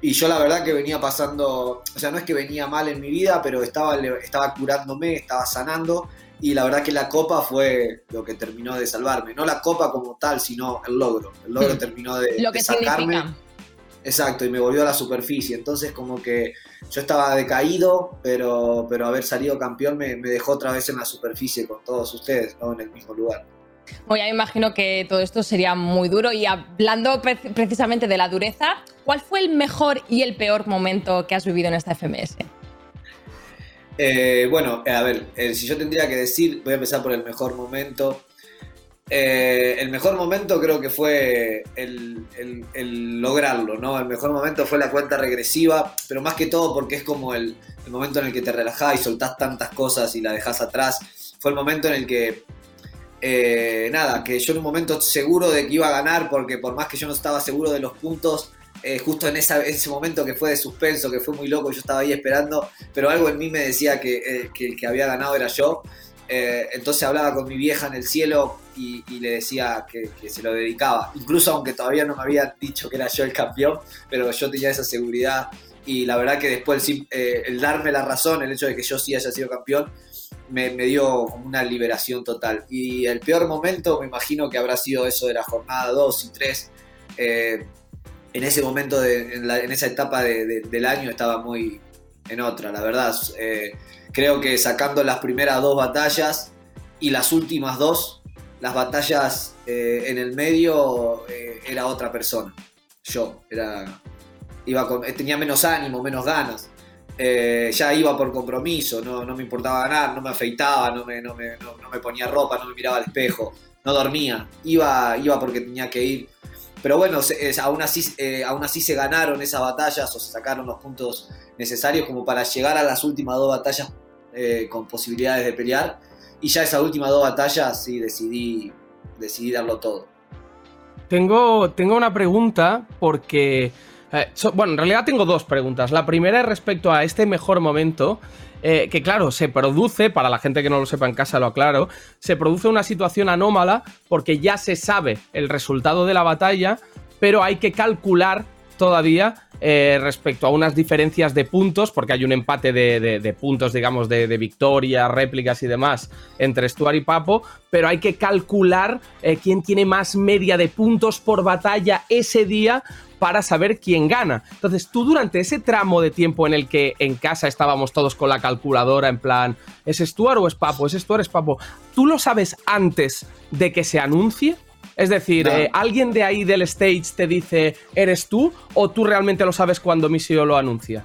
Y yo la verdad que venía pasando, o sea, no es que venía mal en mi vida, pero estaba, estaba curándome, estaba sanando. Y la verdad que la copa fue lo que terminó de salvarme. No la copa como tal, sino el logro. El logro Hmm. terminó de, Lo de que sacarme. significa. Exacto, y me volvió a la superficie. Entonces como que yo estaba decaído, pero, pero haber salido campeón me, me dejó otra vez en la superficie con todos ustedes, ¿no? En el mismo lugar. Bueno, ya me imagino que todo esto sería muy duro. Y hablando pre- precisamente de la dureza, ¿cuál fue el mejor y el peor momento que has vivido en esta FMS? Eh, bueno, eh, a ver, eh, si yo tendría que decir, voy a empezar por el mejor momento. Eh, el mejor momento creo que fue el, lograrlo, ¿no? El mejor momento fue la cuenta regresiva, pero más que todo porque es como el, el momento en el que te relajás y soltás tantas cosas y la dejás atrás. Fue el momento en el que, eh, nada, que yo en un momento seguro de que iba a ganar, porque por más que yo no estaba seguro de los puntos, eh, justo en ese momento que fue de suspenso, que fue muy loco, yo estaba ahí esperando, pero algo en mí me decía que, eh, que el que había ganado era yo. Eh, entonces hablaba con mi vieja en el cielo y, le decía que, se lo dedicaba. Incluso aunque todavía no me habían dicho que era yo el campeón, pero yo tenía esa seguridad. Y la verdad que después el, darme la razón, el hecho de que yo sí haya sido campeón, me, dio una liberación total. Y el peor momento me imagino que habrá sido eso de la jornada 2 y 3. Eh, en ese momento, en, esa etapa de- de- del año estaba muy en otra, la verdad. Eh, creo que sacando las primeras dos batallas y las últimas dos, las batallas eh, en el medio eh, era otra persona. Yo, era, iba con, tenía menos ánimo, menos ganas. Ya iba por compromiso, no, no me importaba ganar, no me afeitaba, no me, no, me, no me ponía ropa, no me miraba al espejo, no dormía, iba, iba porque tenía que ir. Pero bueno, se- aún, así, eh, aún así se ganaron esas batallas o se sacaron los puntos necesarios como para llegar a las últimas dos batallas eh, con posibilidades de pelear. Y ya esas últimas dos batallas sí decidí, decidí darlo todo. Tengo, tengo una pregunta porque... eh, bueno, en realidad tengo dos preguntas. La primera es respecto a este mejor momento, eh, que claro, se produce, para la gente que no lo sepa en casa lo aclaro, se produce una situación anómala porque ya se sabe el resultado de la batalla, pero hay que calcular todavía eh, respecto a unas diferencias de puntos, porque hay un empate de, puntos, digamos, de, de victoria, réplicas y demás entre Stuart y Papo, pero hay que calcular eh, quién tiene más media de puntos por batalla ese día para saber quién gana. Entonces, tú durante ese tramo de tiempo en el que en casa estábamos todos con la calculadora, en plan, ¿es Stuart o es Papo? ¿Es Stuart o es Papo? ¿Tú lo sabes antes de que se anuncie? Es decir, No. eh, ¿alguien de ahí del stage te dice, ¿eres tú? ¿O tú realmente lo sabes cuando Misio lo anuncia?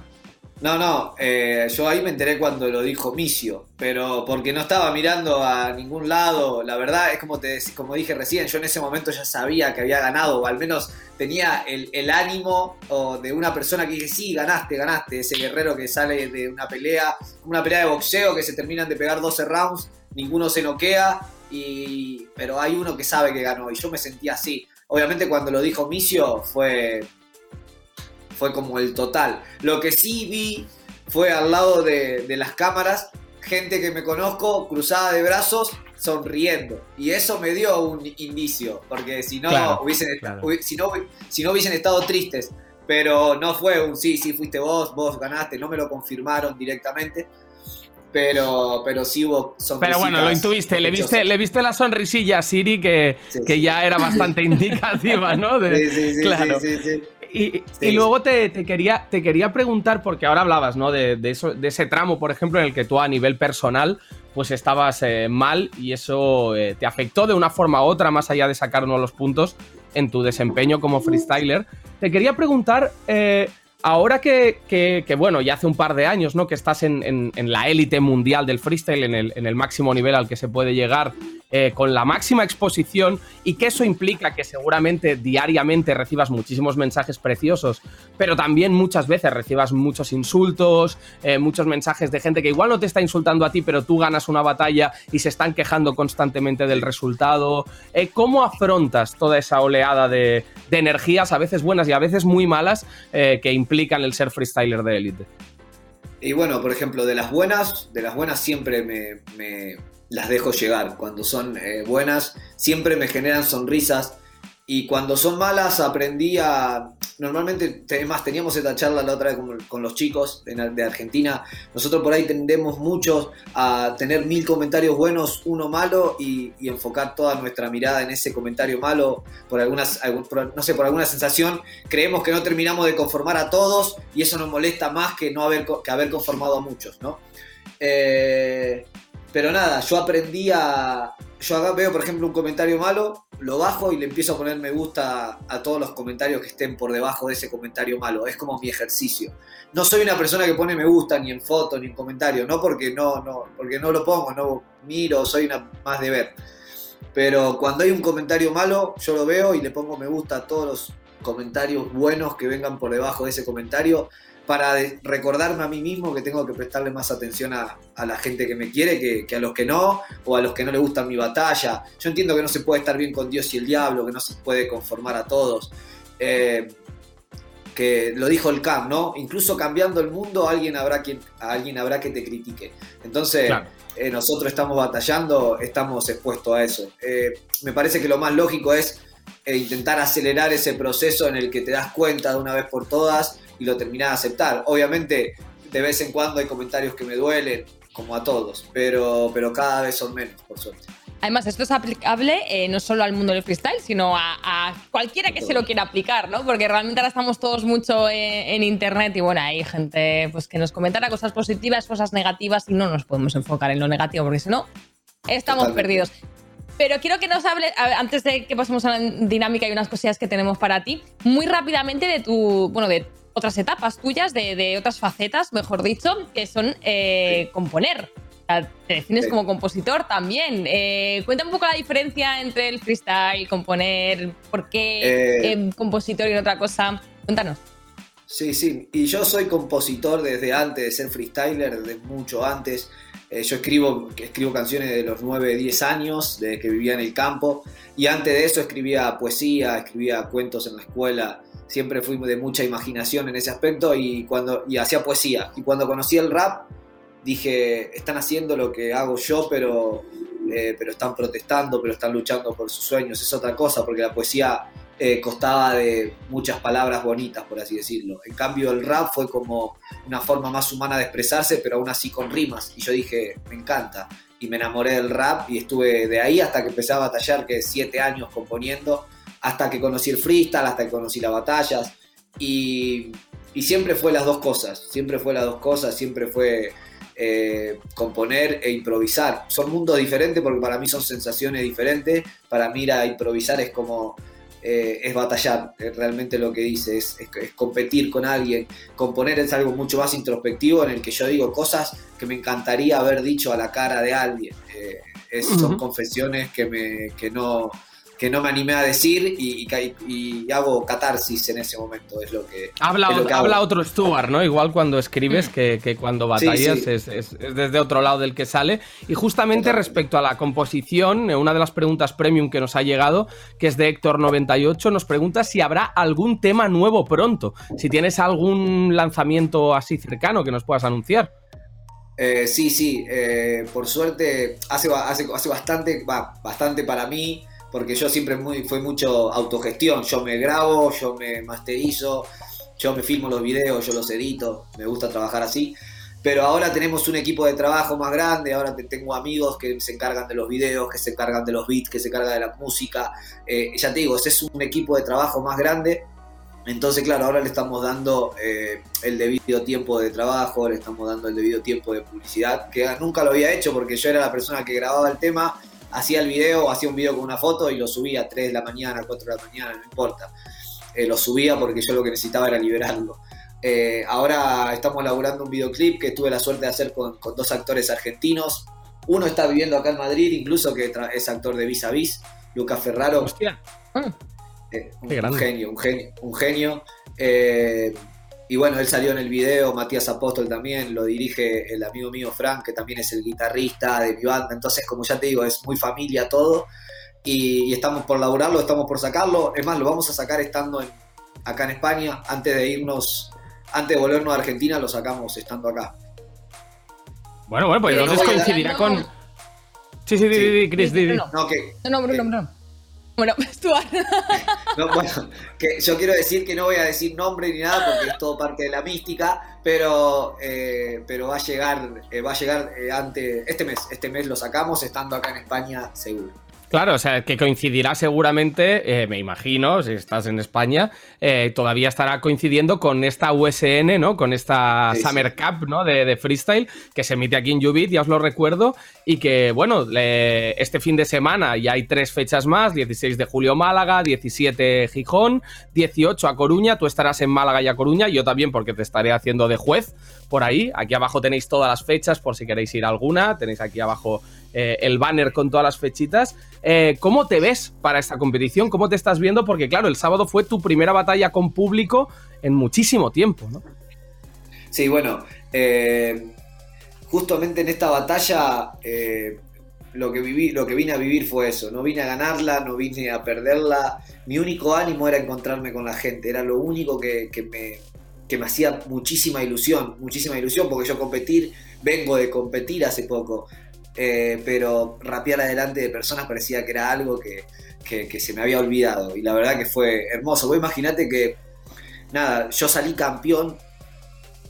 No, no, eh, yo ahí me enteré cuando lo dijo Misio, pero porque no estaba mirando a ningún lado, la verdad es como, te, como dije recién, yo en ese momento ya sabía que había ganado, o al menos tenía el, ánimo de una persona que dije, sí, ganaste, ganaste, ese guerrero que sale de una pelea, una pelea de boxeo que se terminan de pegar 12 rounds, ninguno se noquea, y, pero hay uno que sabe que ganó, y yo me sentía así. Obviamente cuando lo dijo Misio fue fue como el total. Lo que sí vi fue al lado de, de las cámaras, gente que me conozco cruzada de brazos sonriendo. Y eso me dio un indicio, porque si no, Claro, hubiesen, claro. si no, si no hubiesen estado tristes. Pero no fue un sí, sí, fuiste vos, vos ganaste, no me lo confirmaron directamente. Pero, pero sí hubo Pero bueno, lo intuiste, le viste, le viste la sonrisilla a Siri que, que ya era bastante indicativa, ¿no? De- Sí, sí, sí, claro. sí, sí, sí. Y, luego te, te quería, te quería preguntar, porque ahora hablabas, ¿no? De, de eso, de ese tramo, por ejemplo, en el que tú a nivel personal, pues estabas eh, mal y eso eh, te afectó de una forma u otra, más allá de sacarnos los puntos en tu desempeño como freestyler. Te quería preguntar, eh, ahora que, bueno, ya hace un par de años, ¿no? Que estás en, la élite mundial del freestyle, en el, máximo nivel al que se puede llegar, eh, con la máxima exposición, y que eso implica que seguramente diariamente recibas muchísimos mensajes preciosos, pero también muchas veces recibas muchos insultos, eh, muchos mensajes de gente que igual no te está insultando a ti, pero tú ganas una batalla y se están quejando constantemente del resultado. Eh, ¿Cómo afrontas toda esa oleada de, de energías, a veces buenas y a veces muy malas, que implican el ser freestyler de élite? Y bueno, por ejemplo, de las buenas, de las buenas siempre me, las dejo llegar. Cuando son eh, buenas, siempre me generan sonrisas. Y cuando son malas, aprendí a. Normalmente, además, teníamos esta charla la otra vez con, los chicos de, Argentina. Nosotros por ahí tendemos muchos a tener mil comentarios buenos, uno malo, y, enfocar toda nuestra mirada en ese comentario malo. Por algunas, no sé, por alguna sensación, creemos que no terminamos de conformar a todos, y eso nos molesta más que no haber, que haber conformado a muchos, ¿no? Eh, pero nada, yo aprendí a. Yo veo, por ejemplo, un comentario malo, lo bajo y le empiezo a poner me gusta a todos los comentarios que estén por debajo de ese comentario malo. Es como mi ejercicio. No soy una persona que pone me gusta ni en foto ni en comentario, no porque no, no, porque no lo pongo, no miro, soy una más de ver. Pero cuando hay un comentario malo, yo lo veo y le pongo me gusta a todos los comentarios buenos que vengan por debajo de ese comentario para recordarme a mí mismo que tengo que prestarle más atención a, a la gente que me quiere que, que a los que no, o a los que no le gusta mi batalla. Yo entiendo que no se puede estar bien con Dios y el diablo, que no se puede conformar a todos. Eh, que lo dijo el Camp, ¿no? Incluso cambiando el mundo, alguien habrá, quien, alguien habrá que te critique. Entonces, Claro. eh, nosotros estamos batallando, estamos expuestos a eso. Eh, me parece que lo más lógico es intentar acelerar ese proceso en el que te das cuenta de una vez por todas y lo terminás de aceptar. Obviamente, de vez en cuando hay comentarios que me duelen, como a todos, pero, pero cada vez son menos, por suerte. Además, esto es aplicable eh, no solo al mundo del freestyle, sino a, a cualquiera que se lo quiera aplicar, ¿no? Porque realmente ahora estamos todos mucho eh, en internet y bueno, hay gente pues, que nos comentará cosas positivas, cosas negativas y no nos podemos enfocar en lo negativo porque si no, estamos Totalmente. perdidos. Pero quiero que nos hable, a ver, antes de que pasemos a la dinámica y unas cosillas que tenemos para ti, muy rápidamente de tu, bueno, de otras etapas tuyas, de, de otras facetas, mejor dicho, que son eh, componer. O sea, te defines Sí. como compositor también. Eh, cuenta un poco la diferencia entre el freestyle, componer, por qué eh, compositor y otra cosa. Cuéntanos. Sí, sí. Y yo soy compositor desde antes de ser freestyler, desde mucho antes. Eh, yo escribo, escribo canciones de los 9, 10 años, desde que vivía en el campo. Y antes de eso escribía poesía, escribía cuentos en la escuela. Siempre fui de mucha imaginación en ese aspecto y, cuando, y hacía poesía. Y cuando conocí el rap, dije, están haciendo lo que hago yo, pero, eh, pero están protestando, pero están luchando por sus sueños. Es otra cosa, porque la poesía eh, costaba de muchas palabras bonitas, por así decirlo. En cambio, el rap fue como una forma más humana de expresarse, pero aún así con rimas. Y yo dije, me encanta. Y me enamoré del rap y estuve de ahí hasta que empecé a batallar, que siete años componiendo, hasta que conocí el freestyle, hasta que conocí las batallas. Y, y siempre fue las dos cosas, siempre fue las dos cosas, siempre fue eh, componer e improvisar. Son mundos diferentes porque para mí son sensaciones diferentes. Para mí ir a improvisar es como eh, es batallar, es realmente lo que dice, es, es- es competir con alguien. Componer es algo mucho más introspectivo en el que yo digo cosas que me encantaría haber dicho a la cara de alguien. Eh, es- Son confesiones que, me, que, no, que no me animé a decir y, y ca- y hago catarsis en ese momento, es lo que, Habla, lo que habla otro Stuart, ¿no? Igual cuando escribes que, que cuando batallas sí. Es, es- es desde otro lado del que sale. Y justamente respecto a la composición, eh, una de las preguntas premium que nos ha llegado, que es de Héctor98, nos pregunta si habrá algún tema nuevo pronto. Si tienes algún lanzamiento así cercano que nos puedas anunciar. Eh, sí, sí, eh, por suerte hace, hace, hace bastante, bastante para mí, porque yo siempre muy, fue mucho autogestión, yo me grabo, yo me masterizo, yo me filmo los videos, yo los edito, me gusta trabajar así, pero ahora tenemos un equipo de trabajo más grande, ahora te- tengo amigos que se encargan de los videos, que se encargan de los beats, que se encargan de la música, eh, ya te digo, ese es un equipo de trabajo más grande. Entonces, claro, ahora le estamos dando eh, el debido tiempo de trabajo, le estamos dando el debido tiempo de publicidad, que nunca lo había hecho porque yo era la persona que grababa el tema, hacía el video, hacía un video con una foto y lo subía a 3 de la mañana, 4 de la mañana, no importa. Eh, lo subía porque yo lo que necesitaba era liberarlo. Eh, ahora estamos elaborando un videoclip que tuve la suerte de hacer con, con dos actores argentinos. Uno está viviendo acá en Madrid, incluso que es actor de Vis a Vis, Lucas Ferraro. Hostia. Eh, un, genio, un genio, un genio. Eh, y bueno, él salió en el video, Matías Apóstol también, lo dirige el amigo mío Frank, que también es el guitarrista de mi banda. Entonces, como ya te digo, es muy familia todo. Y, y estamos por laburarlo, estamos por sacarlo. Es más, lo vamos a sacar estando en- acá en España. Antes de irnos, antes de volvernos a Argentina, lo sacamos estando acá. Bueno, bueno, pues Eh, entonces coincidirá con. Sí, sí, di, Chris. No, que, No, no, Bruno, Bruno. Bueno, Stuart. no, bueno, que yo quiero decir que no voy a decir nombre ni nada porque es todo parte de la mística, pero, eh, pero va a llegar, eh, va a llegar eh, ante este mes. Este mes lo sacamos estando acá en España seguro. Claro, o sea, que coincidirá seguramente, eh, me imagino, si estás en España, eh, todavía estará coincidiendo con esta USN, ¿no? Con esta Sí, sí. Summer Cup, ¿no? De, de freestyle, que se emite aquí en Ubit, ya os lo recuerdo, y que, bueno, le- este fin de semana ya hay tres fechas más, 16 de julio Málaga, 17 Gijón, 18 a Coruña, tú estarás en Málaga y a Coruña, yo también porque te estaré haciendo de juez por ahí, aquí abajo tenéis todas las fechas por si queréis ir a alguna, tenéis aquí abajo eh, el banner con todas las fechitas. Eh, ¿Cómo te ves para esta competición? ¿Cómo te estás viendo? Porque claro, el sábado fue tu primera batalla con público en muchísimo tiempo, ¿no? Sí, bueno, eh, justamente en esta batalla lo, que viví, lo que vine a vivir fue eso. No vine a ganarla, no vine a perderla. Mi único ánimo era encontrarme con la gente. Era lo único que me, que me hacía muchísima ilusión. Muchísima ilusión porque yo competir, vengo de competir hace poco. Eh, pero rapear adelante de personas parecía que era algo que, que- que se me había olvidado. Y la verdad que fue hermoso. Vos imaginate que, nada, yo salí campeón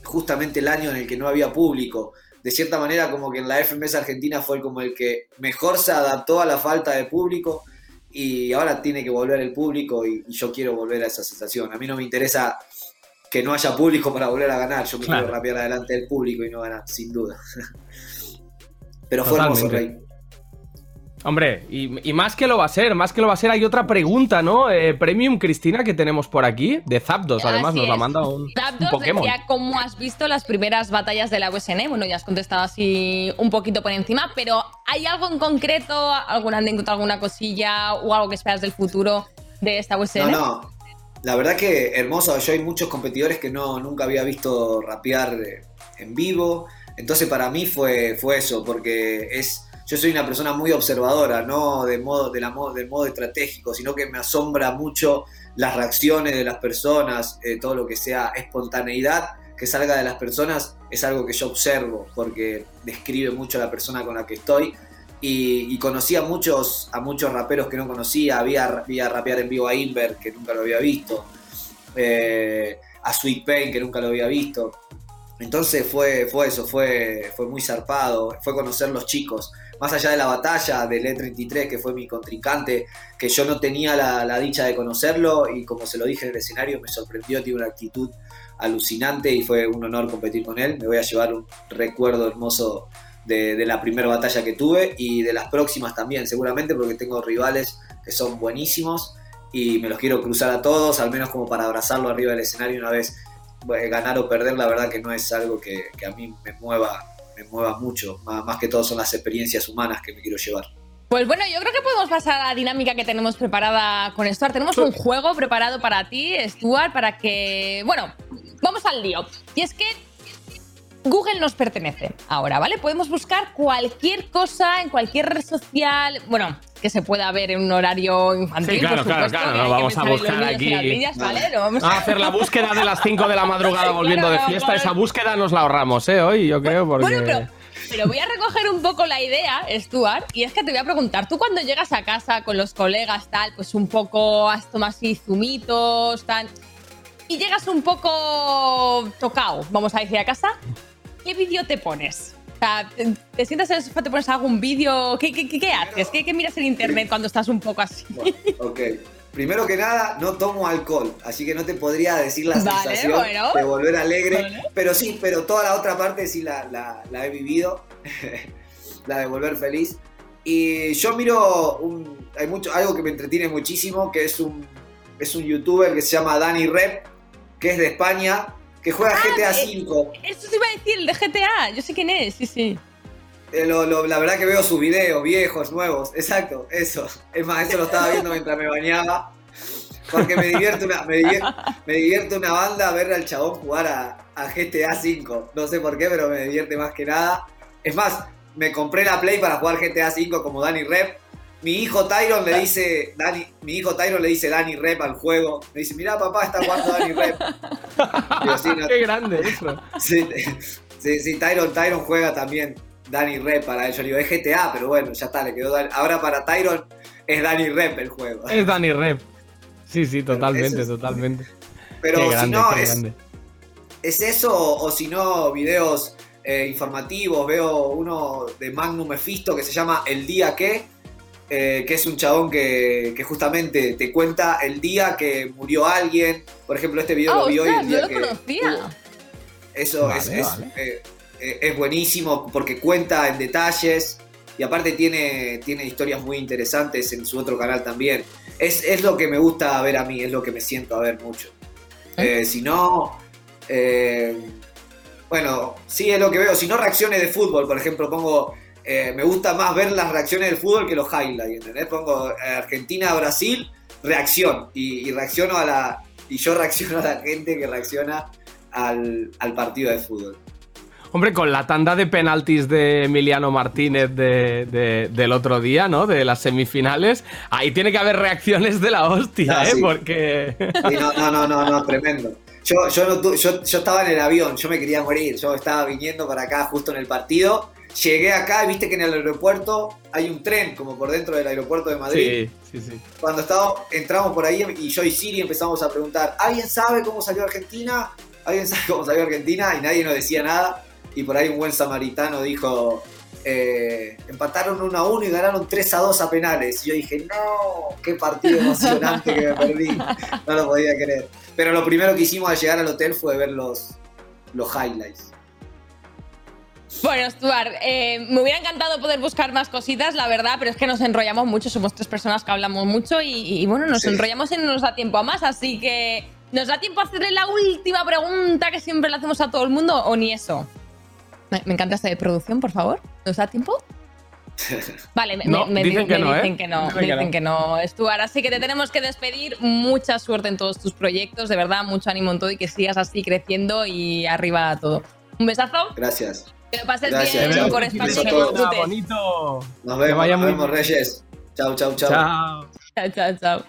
justamente el año en el que no había público. De cierta manera, como que en la FMS Argentina fue como el que mejor se adaptó a la falta de público y ahora tiene que volver el público y, y yo quiero volver a esa sensación. A mí no me interesa que no haya público para volver a ganar, yo me Claro. quiero rapear adelante del público y no ganar, sin duda. Pero fue hermoso, Totalmente. Rey. Hombre, y, y más que lo va a ser, más que lo va a ser, hay otra pregunta, ¿no? Eh, Premium Cristina que tenemos por aquí, de Zapdos, además Así nos la es. manda un, un Zapdos Pokémon. decía cómo has visto las primeras batallas de la USN. Bueno, ya has contestado así un poquito por encima, pero ¿hay algo en concreto, alguna anécdota, alguna cosilla o algo que esperas del futuro de esta USN? No, no. La verdad que hermoso. Yo hay muchos competidores que no, nunca había visto rapear eh, en vivo. Entonces para mí fue, fue eso, porque es, yo soy una persona muy observadora, no de modo, de del modo estratégico, sino que me asombra mucho las reacciones de las personas, eh, todo lo que sea espontaneidad que salga de las personas es algo que yo observo, porque describe mucho a la persona con la que estoy. Y, y conocí a muchos, a muchos raperos que no conocía, había, vi a rapear en vivo a Inver, que nunca lo había visto, eh, a Sweet Pain, que nunca lo había visto. Entonces fue, fue eso, fue, fue muy zarpado, fue conocer los chicos. Más allá de la batalla del E33, que fue mi contrincante, que yo no tenía la, dicha de conocerlo y como se lo dije en el escenario, me sorprendió, tiene una actitud alucinante y fue un honor competir con él. Me voy a llevar un recuerdo hermoso de, de la primera batalla que tuve y de las próximas también, seguramente, porque tengo rivales que son buenísimos y me los quiero cruzar a todos, al menos como para abrazarlo arriba del escenario una vez ganar o perder, la verdad que no es algo que, que a mí me mueva, me mueva mucho, más, más que todo son las experiencias humanas que me quiero llevar. Pues bueno, yo creo que podemos pasar a la dinámica que tenemos preparada con Stuart. Tenemos un juego preparado para ti, Stuart, para que. Bueno, vamos al lío. Y es que Google nos pertenece ahora, ¿vale? Podemos buscar cualquier cosa en cualquier red social. Bueno, que se pueda ver en un horario infantil. Sí, claro, por claro, supuesto, claro, no vamos a buscar aquí- las niñas, ¿vale? No vamos a hacer la búsqueda de las 5 de la madrugada volviendo de fiesta. claro. Esa búsqueda nos la ahorramos, ¿eh? Hoy, yo creo, porque... Bueno, pero, pero voy a recoger un poco la idea, Stuart, y es que te voy a preguntar, tú cuando llegas a casa con los colegas, tal, pues un poco has tomado así zumitos, tal, y llegas un poco tocado, vamos a decir, a casa, ¿qué vídeo te pones? O sea, ¿te, sientas en el sofá, te pones algún vídeo? ¿Qué, qué, qué- qué haces? ¿Qué, miras en internet cuando estás un poco así? Ok. Primero que nada, no tomo alcohol, así que no te podría decir la Vale, sensación bueno. de volver alegre. Pero sí, pero toda la otra parte sí la, la- la he vivido, la de volver feliz. Y yo miro un- hay mucho, algo que me entretiene muchísimo, que es un, es un youtuber que se llama Dani Rep, que es de España, que juega Ah, GTA eh, V. Eso te iba a decir, el de GTA, yo sé quién es, sí, sí. Eh, lo- lo- la verdad que veo sus videos viejos, nuevos, exacto, eso. Es más, eso lo estaba viendo mientras me bañaba. Porque me divierte una, me divier- me divierte una banda ver al chabón jugar a, a GTA V. No sé por qué, pero me divierte más que nada. Es más, me compré la Play para jugar GTA V como Danny Rep. Mi hijo Tyron le dice, Dani, mi hijo Tyron le dice Danny Rep al juego. Me dice, mirá papá, está jugando Danny Rep. Digo, "Sí, no- Qué grande eso. Sí, sí, sí, Tyron, Tyron juega también. Danny Rep para él. Yo le digo, es GTA, pero bueno, ya está, le quedó Dan- Ahora para Tyron es Danny Rep el juego. Es Danny Rep. Sí, sí, totalmente, es- totalmente. Pero Qué si grande, no, qué es, grande. es eso, o, o si no, videos eh, informativos. Veo uno de Magnum Mephisto que se llama El Día Que, eh, que es un chabón que, que justamente te cuenta el día que murió alguien. Por ejemplo, este video lo vi hoy. El no día lo que conocía. Eso es, Vale, es, vale. eh, eh, es buenísimo porque cuenta en detalles y aparte tiene, tiene historias muy interesantes en su otro canal también. Es, es lo que me gusta ver a mí, es lo que me siento a ver mucho. Eh, si no, eh, bueno, sí es lo que veo. Si no, reacciones de fútbol, por ejemplo, pongo. Eh, me gusta más ver las reacciones del fútbol que los highlights, ¿entendés? Pongo eh, Argentina-Brasil, reacción. Y, y reacciono a la. Y yo reacciono a la gente que reacciona al, al partido de fútbol. Hombre, con la tanda de penaltis de Emiliano Martínez de- de- del otro día, ¿no? De las semifinales, ahí tiene que haber reacciones de la hostia, Ah, ¿eh? sí. Porque. Sí, no, no, no, no, no, tremendo. Yo, yo, no yo, yo estaba en el avión, yo me quería morir, yo estaba viniendo para acá justo en el partido. Llegué acá y viste que en el aeropuerto hay un tren, como por dentro del aeropuerto de Madrid. Sí, sí, sí. Cuando estaba, entramos por ahí y yo y Siri empezamos a preguntar, ¿alguien sabe cómo salió Argentina? ¿Alguien sabe cómo salió Argentina? Y nadie nos decía nada. Y por ahí un buen samaritano dijo, eh, empataron 1 a 1 y ganaron 3 a 2 a penales. Y yo dije, no, qué partido emocionante que me perdí. No lo podía creer. Pero lo primero que hicimos al llegar al hotel fue ver los, los highlights. Bueno, Stuart, eh, me hubiera encantado poder buscar más cositas, la verdad, pero es que nos enrollamos mucho, somos tres personas que hablamos mucho y, y, bueno, nos Sí. enrollamos y no nos da tiempo a más, así que ¿nos da tiempo a hacerle la última pregunta que siempre le hacemos a todo el mundo o ni eso? Me, me encanta esta de producción, por favor. ¿Nos da tiempo? Vale, me, No, me- me dicen di- que me no, ¿eh? dicen que no, Dicen dicen que no, Stuart. Así que te tenemos que despedir. Mucha suerte en todos tus proyectos, de verdad, mucho ánimo en todo y que sigas así creciendo y arriba a todo. Un besazo, Gracias. Que lo pases Gracias, bien chao. por España que disfrutes. bonito. Nos vemos, vaya nos muy vemos. Reyes. Chau, chau. Chao. Chao, chao, chao.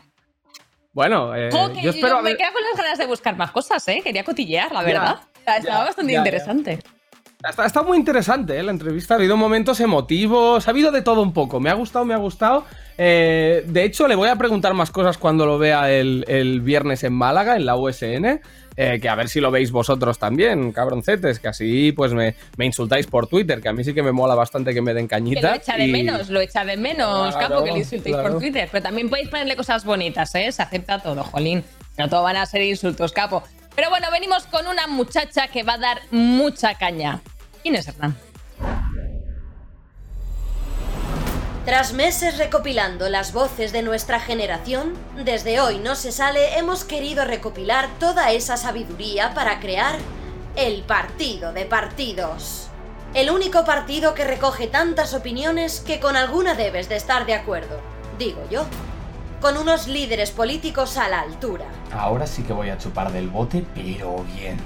Bueno, eh, yo espero me queda con las ganas de buscar más cosas, ¿eh? Quería cotillear, la Ya, verdad. Estaba ya, bastante ya, ya. interesante. Está, está muy interesante ¿eh? la entrevista. Ha habido momentos emotivos, ha habido de todo un poco. Me ha gustado, me ha gustado. Eh, de hecho, le voy a preguntar más cosas cuando lo vea el, el viernes en Málaga, en la USN. Eh, que a ver si lo veis vosotros también, cabroncetes. Que así pues me, me insultáis por Twitter, que a mí sí que me mola bastante que me den Que lo cañita. echa de y- menos, lo echa de menos, Claro, capo, que le insultéis claro. por Twitter. Pero también podéis ponerle cosas bonitas, ¿eh? Se acepta todo, jolín. No todo van a ser insultos, capo. Pero bueno, venimos con una muchacha que va a dar mucha caña. ¿Quién es Hernán? Tras meses recopilando las voces de nuestra generación, desde hoy no se sale hemos querido recopilar toda esa sabiduría para crear el Partido de Partidos. El único partido que recoge tantas opiniones que con alguna debes de estar de acuerdo, digo yo. Con unos líderes políticos a la altura Ahora sí que voy a chupar del bote, pero bien.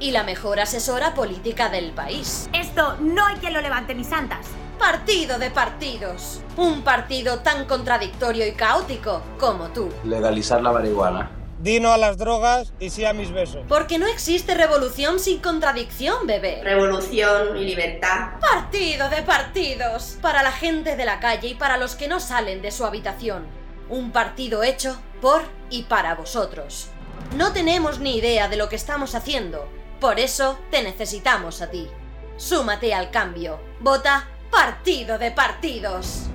y la mejor asesora política del país. Esto no hay quien lo levante ni santas. Partido de Partidos. Un partido tan contradictorio y caótico como tú. Legalizar la marihuana. Dino a las drogas y sí a mis besos. Porque no existe revolución sin contradicción, bebé. Revolución y libertad. Partido de partidos. Para la gente de la calle y para los que no salen de su habitación. Un partido hecho por y para vosotros. No tenemos ni idea de lo que estamos haciendo. Por eso te necesitamos a ti. Súmate al cambio. Vota Partido de Partidos.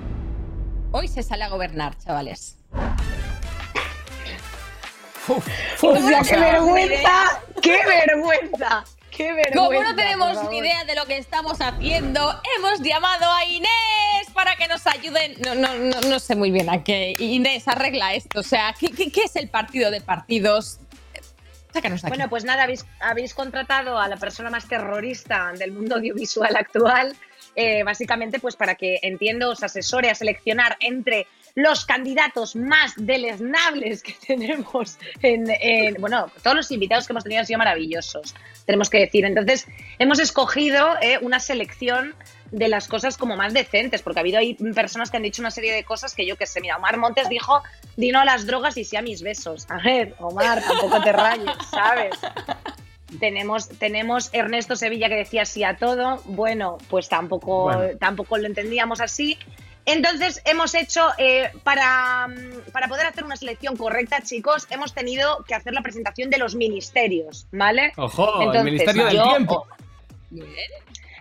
Hoy se sale a gobernar, chavales. O sea, qué vergüenza, qué vergüenza, qué vergüenza. Como no tenemos ni idea de lo que estamos haciendo, hemos llamado a Inés para que nos ayuden. No, no, no, no sé muy bien a qué. Inés, arregla esto. O sea, ¿qué, qué- qué es el partido de partidos? Sácanos de aquí. Bueno, pues nada, habéis, habéis contratado a la persona más terrorista del mundo audiovisual actual, eh, básicamente pues para que, entiendo, os asesore a seleccionar entre los candidatos más deleznables que tenemos en, en- bueno, todos los invitados que hemos tenido han sido maravillosos, tenemos que decir. Entonces, hemos escogido eh, una selección de las cosas como más decentes, porque ha habido ahí personas que han dicho una serie de cosas que yo que sé, mira, Omar Montes dijo, dino a las drogas y sí a mis besos. A ver, Omar, tampoco te rayes, ¿sabes? Tenemos, tenemos Ernesto Sevilla que decía sí a todo. Bueno, pues tampoco, Bueno. tampoco lo entendíamos así. Entonces hemos hecho, eh, para, mm, para poder hacer una selección correcta, chicos, hemos tenido que hacer la presentación de los ministerios, ¿vale? Ojo, el Entonces, Ministerio del yo- Tiempo.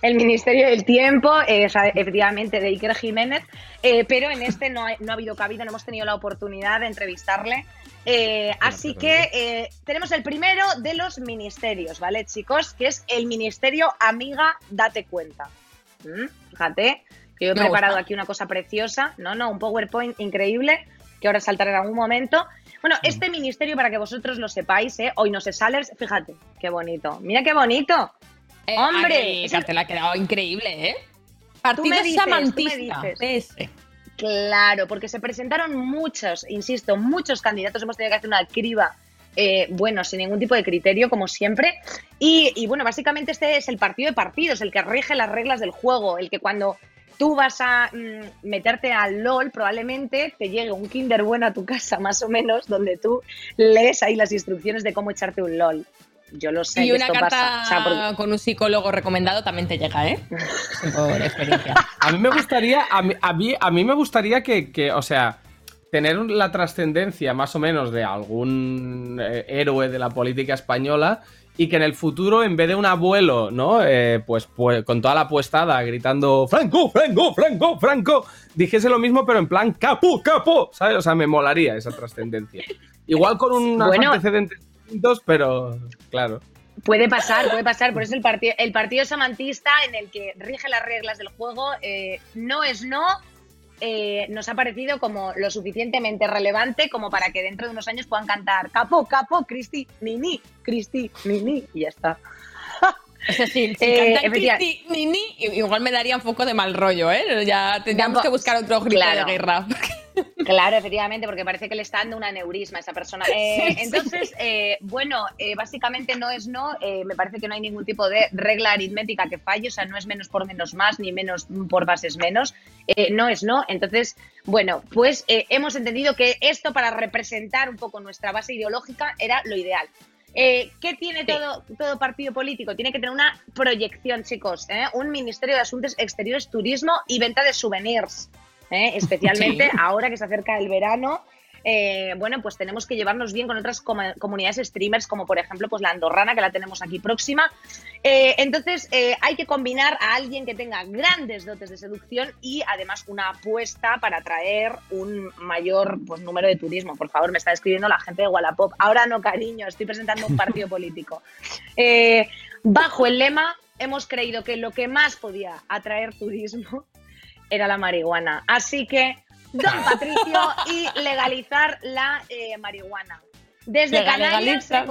El Ministerio del Tiempo, eh, efectivamente, de Iker Jiménez, eh, pero en este no ha, no ha habido cabida, no hemos tenido la oportunidad de entrevistarle. Eh, así que eh, tenemos el primero de los ministerios, ¿vale, chicos? Que es el Ministerio Amiga Date Cuenta. ¿Mm? Fíjate, que yo he Me preparado gusta. aquí una cosa preciosa, no, no, un PowerPoint increíble, que ahora saltará en algún momento. Bueno, este ministerio, para que vosotros lo sepáis, ¿eh? hoy no se sale, fíjate, qué bonito. Mira qué bonito. Eh, Hombre, ay, es el- cartel ha quedado increíble, ¿eh? Tú Partido me dices, tú me dices. Claro, porque se presentaron muchos, insisto, muchos candidatos. Hemos tenido que hacer una criba, eh, bueno, sin ningún tipo de criterio, como siempre. Y, y, bueno, básicamente este es el partido de partidos, el que rige las reglas del juego, el que cuando tú vas a mm, meterte al LOL, probablemente te llegue un Kinder bueno a tu casa, más o menos, donde tú lees ahí las instrucciones de cómo echarte un LOL. Yo lo sé. Y una esto carta pasa. O sea, porque- con un psicólogo recomendado también te llega, ¿eh? Por experiencia. A mí me gustaría, a mí, a mí, a mí me gustaría que, que, o sea, tener la trascendencia más o menos de algún eh, héroe de la política española y que en el futuro, en vez de un abuelo, ¿no? Eh, pues, pues con toda la puestada gritando Franco, Franco, Franco, Franco, dijese lo mismo, pero en plan capo, capo, ¿sabes? O sea, me molaría esa trascendencia. Igual con unos Bueno. antecedentes distintos, pero claro. Puede pasar, puede pasar. Por eso el, partido el partido samantista en el que rige las reglas del juego eh, no es no. eh, nos ha parecido como lo suficientemente relevante como para que dentro de unos años puedan cantar Capo, Capo, Cristi, Nini, Cristi, Nini, y ya está. Es decir, si Eh, cantan Cristi, Nini, igual me daría un poco de mal rollo, ¿eh? Ya tendríamos que buscar otro grito Claro. de guerra. Claro, efectivamente, porque parece que le está dando un aneurisma a esa persona. Eh, Sí, sí. entonces, eh, bueno, eh, básicamente no es no. eh, me parece que no hay ningún tipo de regla aritmética que falle, o sea, no es menos por menos más, ni menos por bases menos. Eh, no es no. Entonces, bueno, pues hemos entendido que esto para representar un poco nuestra base ideológica era lo ideal. Eh, ¿Qué tiene todo, todo partido político? Tiene que tener una proyección, chicos. ¿eh? Un Ministerio de Asuntos Exteriores, Turismo y Venta de Souvenirs. ¿Eh? Especialmente Sí. ahora que se acerca el verano. eh, bueno, pues tenemos que llevarnos bien con otras comu- comunidades streamers, como por ejemplo pues la andorrana, que la tenemos aquí próxima. Eh, entonces, eh, hay que combinar a alguien que tenga grandes dotes de seducción y además una apuesta para atraer un mayor pues, número de turismo. Por favor, me está escribiendo la gente de Wallapop. Ahora no, cariño, estoy presentando un partido político. Bajo el lema, hemos creído que lo que más podía atraer turismo era la marihuana. Así que, don Patricio, y legalizar la eh, marihuana. Desde Canarias, eh,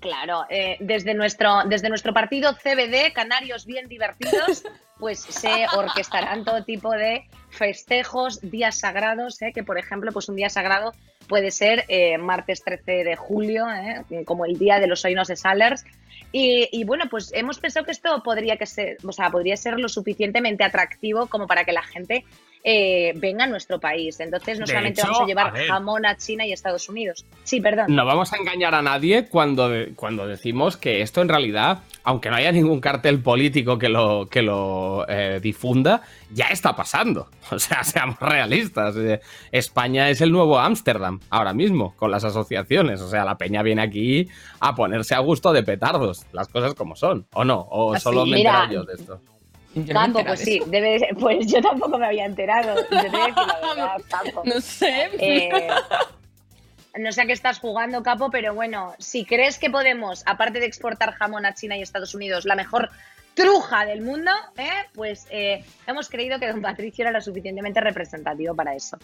Claro, eh, desde, nuestro, desde nuestro partido CBD, Canarios Bien Divertidos, pues se orquestarán todo tipo de festejos, días sagrados, eh, que por ejemplo, pues un día sagrado puede ser eh, martes 13 de julio, eh, como el día de los Oinos de Salers. Y, y, bueno, pues hemos pensado que esto podría, que o sea, podría ser lo suficientemente atractivo como para que la gente eh, venga a nuestro país. Entonces no De solamente hecho, vamos a a llevar ver. jamón a China y Estados Unidos. Sí, perdón. No vamos a engañar a nadie cuando, de- cuando decimos que esto en realidad, aunque no haya ningún cartel político que lo, que lo eh, difunda, ya está pasando. O sea, seamos realistas. Eh, España es el nuevo Ámsterdam ahora mismo, con las asociaciones. O sea, la peña viene aquí a ponerse a gusto de petardos, las cosas como son. ¿O no? ¿O Así, solo me mira, yo de esto? Capo, pues sí, debe de ser- pues yo tampoco me había enterado. Yo te voy a decir la verdad, Capo. No sé. Eh, no sé a qué estás jugando, Capo, pero bueno, si crees que podemos, aparte de exportar jamón a China y Estados Unidos, la mejor truja del mundo, ¿eh? pues eh, hemos creído que don Patricio era lo suficientemente representativo para eso.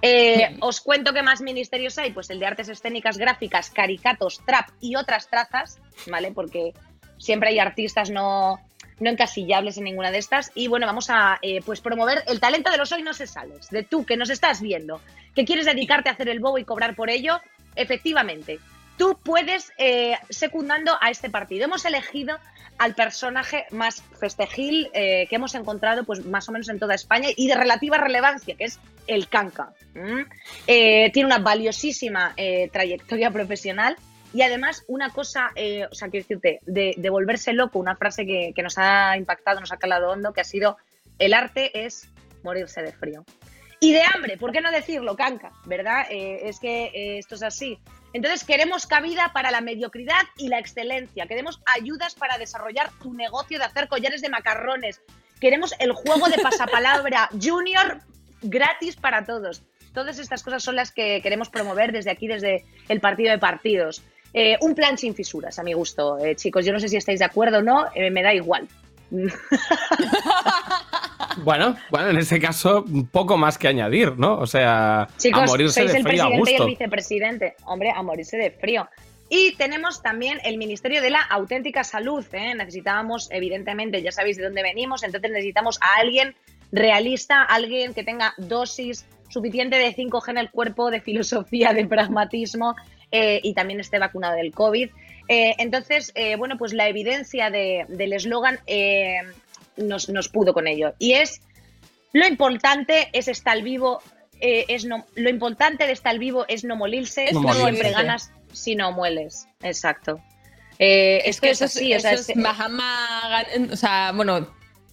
Eh, os cuento qué más ministerios hay, pues el de artes escénicas, gráficas, caricatos, trap y otras trazas, ¿vale? Porque siempre hay artistas no, no encasillables en ninguna de estas. Y bueno, vamos a eh, pues promover el talento de los hoy no se sales, de tú que nos estás viendo, que quieres dedicarte a hacer el bobo y cobrar por ello, efectivamente, tú puedes eh, secundando a este partido. Hemos elegido al personaje más festejil eh, que hemos encontrado pues más o menos en toda España y de relativa relevancia, que es el canca. tiene una valiosísima trayectoria profesional Y además, una cosa, eh, o sea, quiero decirte, de, de volverse loco, una frase que, que nos ha impactado, nos ha calado hondo, que ha sido, el arte es morirse de frío. Y de hambre, ¿por qué no decirlo, canca? ¿Verdad? Eh, es que eh, esto es así. Entonces, queremos cabida para la mediocridad y la excelencia. Queremos ayudas para desarrollar tu negocio de hacer collares de macarrones. Queremos el juego de pasapalabra junior gratis para todos. Todas estas cosas son las que queremos promover desde aquí, desde el partido de partidos. Eh, un plan sin fisuras, a mi gusto, eh, chicos. Yo no sé si estáis de acuerdo o no, eh, me da igual. Bueno, bueno, en ese caso, poco más que añadir, ¿no? O sea, Chicos, a morirse sois de el frío a presidente y el vicepresidente. Hombre, a morirse de frío. Y tenemos también el Ministerio de la Auténtica Salud. ¿eh? Necesitábamos, evidentemente, ya sabéis de dónde venimos, entonces necesitamos a alguien realista, alguien que tenga dosis suficiente de 5G en el cuerpo, de filosofía, de pragmatismo eh, y también esté vacunado del COVID. Eh, entonces, eh, bueno, pues la evidencia de- del eslogan eh, nos, nos pudo con ello. Y es, lo importante es estar vivo, eh, es no, lo importante de estar vivo es no morirse, Es no siempre morirse. ganas si no mueles. Exacto. Eh, Es que es eso es, así, o sea, eso es o sea, bueno,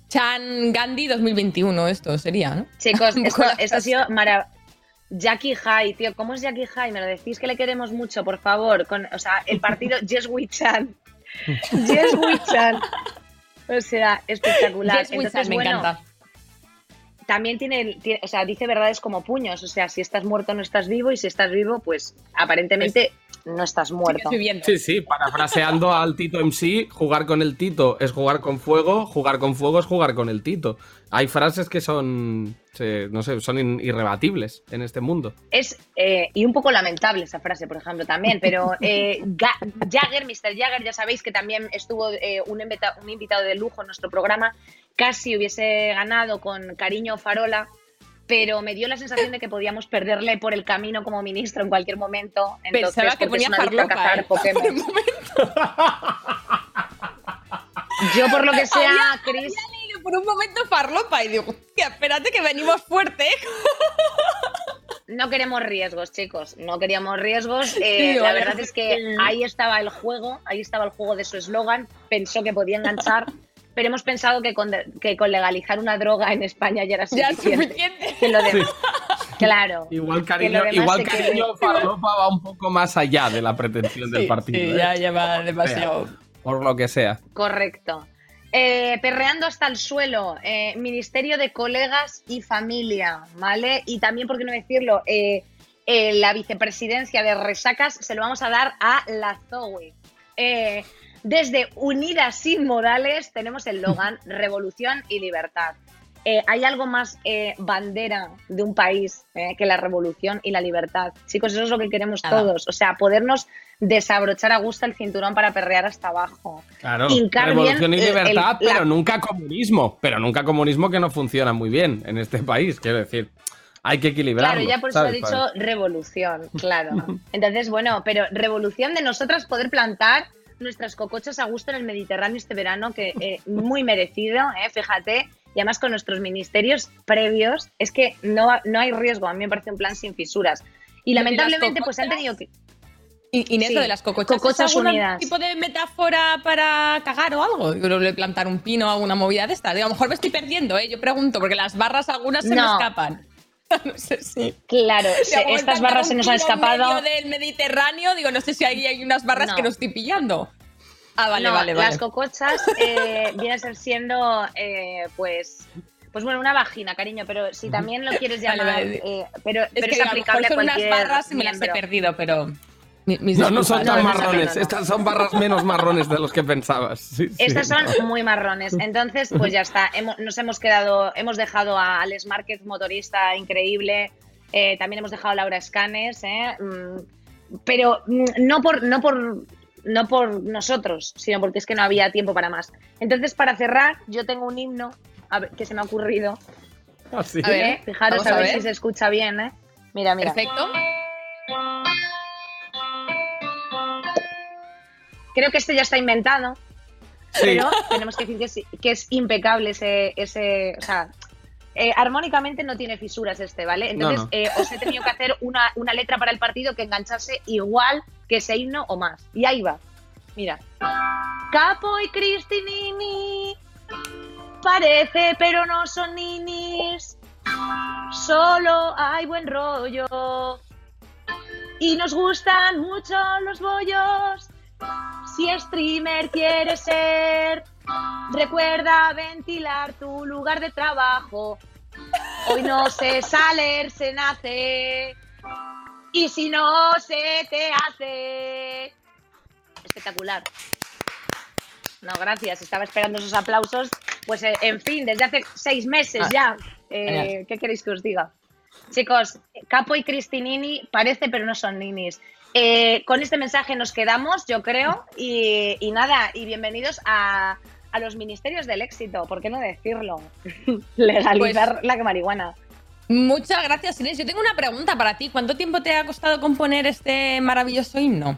Chan Gandhi 2021 esto sería, ¿no? Chicos, esto, esto ha sido maravilloso. Jackie High, tío, ¿cómo es Jackie High? Me lo decís que le queremos mucho, por favor. Con, o sea, el partido Yes We Chan. Yes We Chan. O sea, espectacular. Yes, Entonces, Chan, me bueno, encanta. También tiene, tiene- o sea, dice verdades como puños. O sea, si estás muerto no estás vivo y si estás vivo, pues aparentemente no estás muerto. Sí, sí, parafraseando al Tito MC, jugar con el Tito es jugar con fuego, jugar con fuego es jugar con el Tito. Hay frases que son, no sé, son in- irrebatibles en este mundo. Es, eh, y un poco lamentable esa frase, por ejemplo, también, pero eh, Jagger, Mr. Jagger, ya sabéis que también estuvo eh, un, invita- un invitado de lujo en nuestro programa, casi hubiese ganado con Cariño Farola, pero me dio la sensación de que podíamos perderle por el camino como ministro en cualquier momento. Entonces, Pensaba que ponía a cazar ¿eh? Pokémon. Yo, por lo que sea, leído por un momento farlopa y digo, hostia, espérate que venimos fuerte. No queremos riesgos, chicos. No queríamos riesgos. Eh, Sí, la verdad es que ahí estaba el juego, ahí estaba el juego de su eslogan. Pensó que podía enganchar, pero hemos pensado que con, que con legalizar una droga en España ya era Ya suficiente. suficiente. Que lo de- Claro. Igual Que cariño, igual cariño Farlopa va un poco más allá de la pretensión del partido. sí, ¿eh? ya lleva demasiado. O sea, por lo que sea. Correcto. Eh, perreando hasta el suelo, eh, Ministerio de Colegas y Familia, ¿vale? Y también, por qué no decirlo, Eh, eh, la vicepresidencia de Resacas se lo vamos a dar a la Zoe. Desde Unidas Sin Modales tenemos el Logan Revolución y Libertad. Eh, ¿Hay algo más eh, bandera de un país eh, que la revolución y la libertad? Chicos, eso es lo que queremos Nada. todos. O sea, podernos desabrochar a gusto el cinturón para perrear hasta abajo. Claro, revolución y bien libertad, el- la- pero nunca comunismo. Pero nunca comunismo que no funciona muy bien en este país. Quiero decir, hay que equilibrarlo. Claro, ya por eso he ¿sabes? dicho revolución, claro. Entonces, bueno, pero revolución de nosotras poder plantar nuestras cocochas a gusto en el Mediterráneo este verano, que eh, muy merecido, eh, fíjate. Y además con nuestros ministerios previos, es que no, no hay riesgo. A mí me parece un plan sin fisuras. Y ¿Y de las lamentablemente, pues han tenido que. Inés, Sí, lo de las cocochas, cocochas ¿es algún unidas. tipo de metáfora para cagar o algo? Plantar un pino o alguna movida de esta. Digo, a lo mejor me estoy perdiendo, ¿eh? Yo pregunto, porque las barras algunas se me No. escapan. no sé si. Claro, se- estas barras se nos han pino en escapado. medio del Mediterráneo, digo, no sé si ahí hay unas barras No. que no estoy pillando. Ah, vale, No, vale, vale. Las cocochas eh, viene a ser siendo, eh, pues, pues bueno, una vagina, cariño, pero si también lo quieres llamar, vale. eh, pero, Es pero que es, a lo mejor aplicable a son unas barras y me las he perdido, pero. mi- mis No, no son tan No, no, no, marrones. no. Estas son barras menos marrones de los que pensabas. Sí, sí. Estas son muy marrones. Entonces, pues ya está. Hemos- nos hemos quedado, hemos dejado a Alex Márquez, motorista increíble. Eh, también hemos dejado a Laura Escanes, ¿eh? Mm, pero mm, no por, no por no por nosotros, sino porque es que no había tiempo para más. Entonces, para cerrar, yo tengo un himno ver, que se me ha ocurrido. Ah, sí. A ver, ¿eh? Fijaros a ver. si se escucha bien, ¿eh? Mira, mira. Perfecto. Creo que este ya está inventado, Sí. pero tenemos que decir que es, que es impecable ese, ese, o sea, eh, armónicamente no tiene fisuras este, ¿vale? Entonces no. eh, os he tenido que hacer una, una letra para el partido que enganchase igual que ese himno o más. Y ahí va. Mira. Capo y Cristinini. Parece, pero no son ninis. Solo hay buen rollo. Y nos gustan mucho los bollos. Si streamer quieres ser, recuerda ventilar tu lugar de trabajo. Hoy no se sale, se nace. Y si no se te hace. Espectacular. No, gracias. Estaba esperando esos aplausos. Pues, eh, en fin, desde hace seis meses Ah, ya. Eh. ¿Qué queréis que os diga? Chicos, Capo y Cristinini parece, pero no son ninis. Eh, con este mensaje nos quedamos, yo creo. Y, y nada, y bienvenidos a, a los ministerios del éxito. ¿Por qué no decirlo? Legalizar Pues- la marihuana. Muchas gracias, Inés. Yo tengo una pregunta para ti. ¿Cuánto tiempo te ha costado componer este maravilloso himno?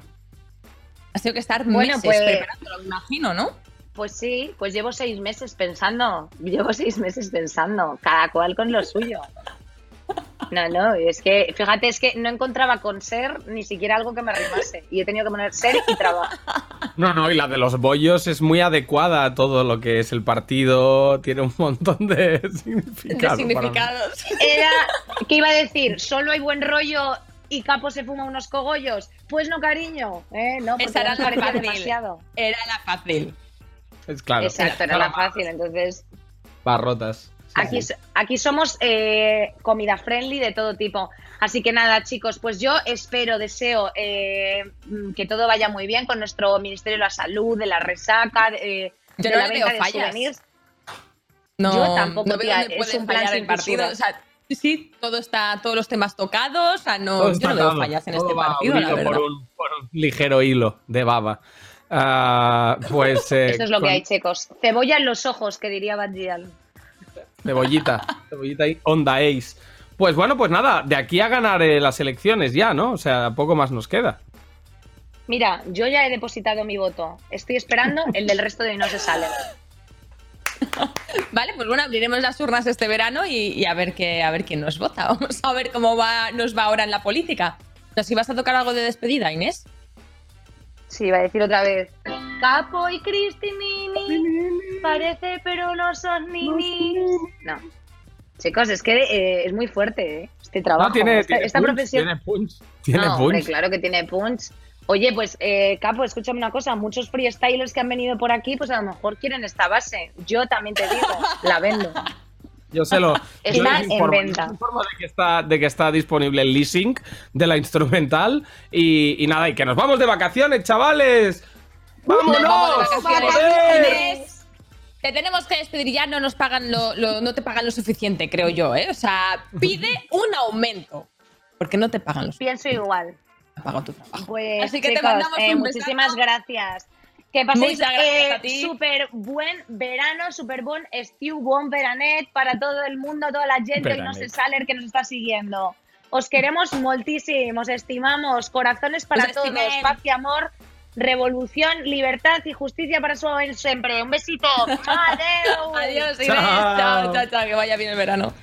Has tenido que estar Bueno, meses pues- preparándolo, me imagino, ¿no? Pues sí, pues llevo seis meses pensando. Llevo seis meses pensando. Cada cual con lo suyo. No, no, es que, fíjate, es que no encontraba con ser ni siquiera algo que me rimase. Y he tenido que poner ser y trabajo. No, no, y la de los bollos es muy adecuada a todo lo que es el partido. Tiene un montón de significados. Era, ¿qué iba a decir? ¿Solo hay buen rollo y Capo se fuma unos cogollos? Pues no, cariño. ¿eh? No, Esa era la fácil. demasiado. Era la fácil. Es claro. Exacto, era la fácil. Entonces, Barrotas. Aquí, aquí somos eh, comida friendly de todo tipo. Así que nada, chicos, pues yo espero, deseo eh, mm, que todo vaya muy bien con nuestro Ministerio de la Salud, de la resaca, de, Yo de no la le venta veo de fallas. souvenirs. No, Yo tampoco, no veo tía, dónde es un plan fallar sin el partido. O sea, sí, sí, todo está, todos los temas tocados. O sea, no, yo no veo fallas en todo este partido, la unido verdad. por un, por un ligero hilo de baba. Ah, pues. eh, Eso es lo con que hay, chicos. Cebolla en los ojos, que diría Badgial. Cebollita. Cebollita y Onda Ace. Pues bueno, pues nada, de aquí a ganar eh, las elecciones ya, ¿no? O sea, poco más nos queda. Mira, yo ya he depositado mi voto. Estoy esperando el del resto de no se sale. Vale, pues bueno, abriremos las urnas este verano y, y a ver qué, a ver quién nos vota. Vamos a ver cómo va, nos va ahora en la política. No sé si vas a tocar algo de despedida, Inés. Sí, va a decir otra vez. Capo y Cristinini. Parece, pero no son ninis. No. Chicos, es que eh, es muy fuerte, ¿eh? Este trabajo. No, tiene, esta, tiene esta punch, profesión. Tiene punch. Tiene No, hombre, punch. claro que tiene punch. Oye, pues, eh, Capo, escúchame una cosa. Muchos freestylers que han venido por aquí, pues a lo mejor quieren esta base. Yo también te digo, la vendo. Yo se lo. yo Está les en venta. informo de que está, de que está disponible el leasing de la instrumental. Y, y nada, y que nos vamos de vacaciones, chavales. ¡Vámonos! Nos Te tenemos que despedir ya, no nos pagan lo, lo- no te pagan lo suficiente, creo yo, ¿eh? O sea, pide un aumento. Porque no te pagan lo suficiente. Pienso igual. Te pagan tu trabajo. Pues, Así que te mandamos eh, un muchísimas besazo. gracias. Que paséis Muchas gracias eh, a ti. súper buen verano, súper buen estiu, buen veranet para todo el mundo, toda la gente que no se que nos está siguiendo. Os queremos moltísimo, os estimamos, corazones para Os todos, estimem. paz y amor, revolución, libertad y justicia para su siempre. Un besito. Adeu. Adiós, Inés. Chao. Chao, chao, chao. Que vaya bien el verano.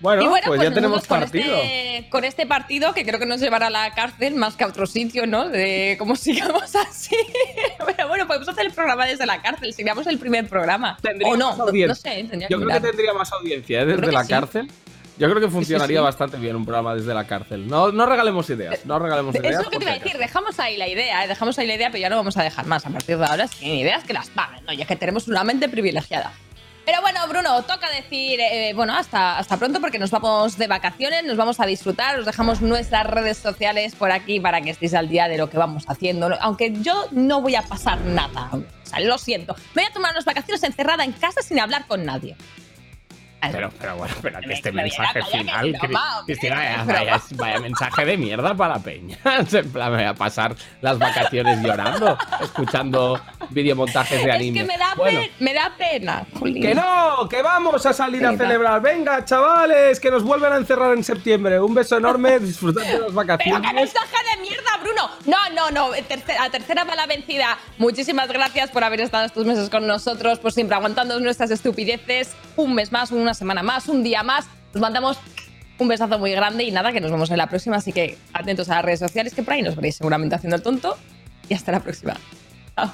Bueno, y bueno, pues, ya tenemos nosotros con partido. Este, con este partido, que creo que nos llevará a la cárcel más que a otro sitio, ¿no? De cómo sigamos así. Pero bueno, podemos hacer el programa desde la cárcel. Seríamos el primer programa. Tendría o no, no, sé. Yo que creo que tendría más audiencia ¿eh? Desde la sí. cárcel. Yo creo que funcionaría sí. bastante bien un programa desde la cárcel. No, no regalemos ideas, no regalemos Es ideas. lo que te iba a decir, dejamos ahí la idea, ¿eh? dejamos ahí la idea, pero ya no vamos a dejar más. A partir de ahora, si tienen ideas, que las paguen, ¿no? Ya que tenemos una mente privilegiada. Pero bueno, Bruno, toca decir, eh, bueno, hasta, hasta pronto porque nos vamos de vacaciones, nos vamos a disfrutar, os dejamos nuestras redes sociales por aquí para que estéis al día de lo que vamos haciendo. Aunque yo no voy a pasar nada, o sea, lo siento. Me voy a tomar unas vacaciones encerrada en casa sin hablar con nadie. Pero, pero bueno, pero que este me mensaje final, Cristina, vaya, vaya- mensaje de mierda para la peña. En plan, me voy a pasar las vacaciones llorando, escuchando videomontajes de Es anime. que me da, Bueno, pe- me da pena. Jolín. que no, que vamos a salir a celebrar. Venga, chavales, que nos vuelven a encerrar en septiembre. Un beso enorme, disfrutad de las Pero vacaciones. mensaje de mierda, Bruno. no, no, no. Tercera, a tercera bala vencida. Muchísimas gracias por haber estado estos meses con nosotros, por siempre aguantando nuestras estupideces. Un mes más, una semana más, un día más. Nos mandamos un besazo muy grande y nada, que nos vemos en la próxima. Así que atentos a las redes sociales, que por ahí nos veréis seguramente haciendo el tonto. Y hasta la próxima. Chao.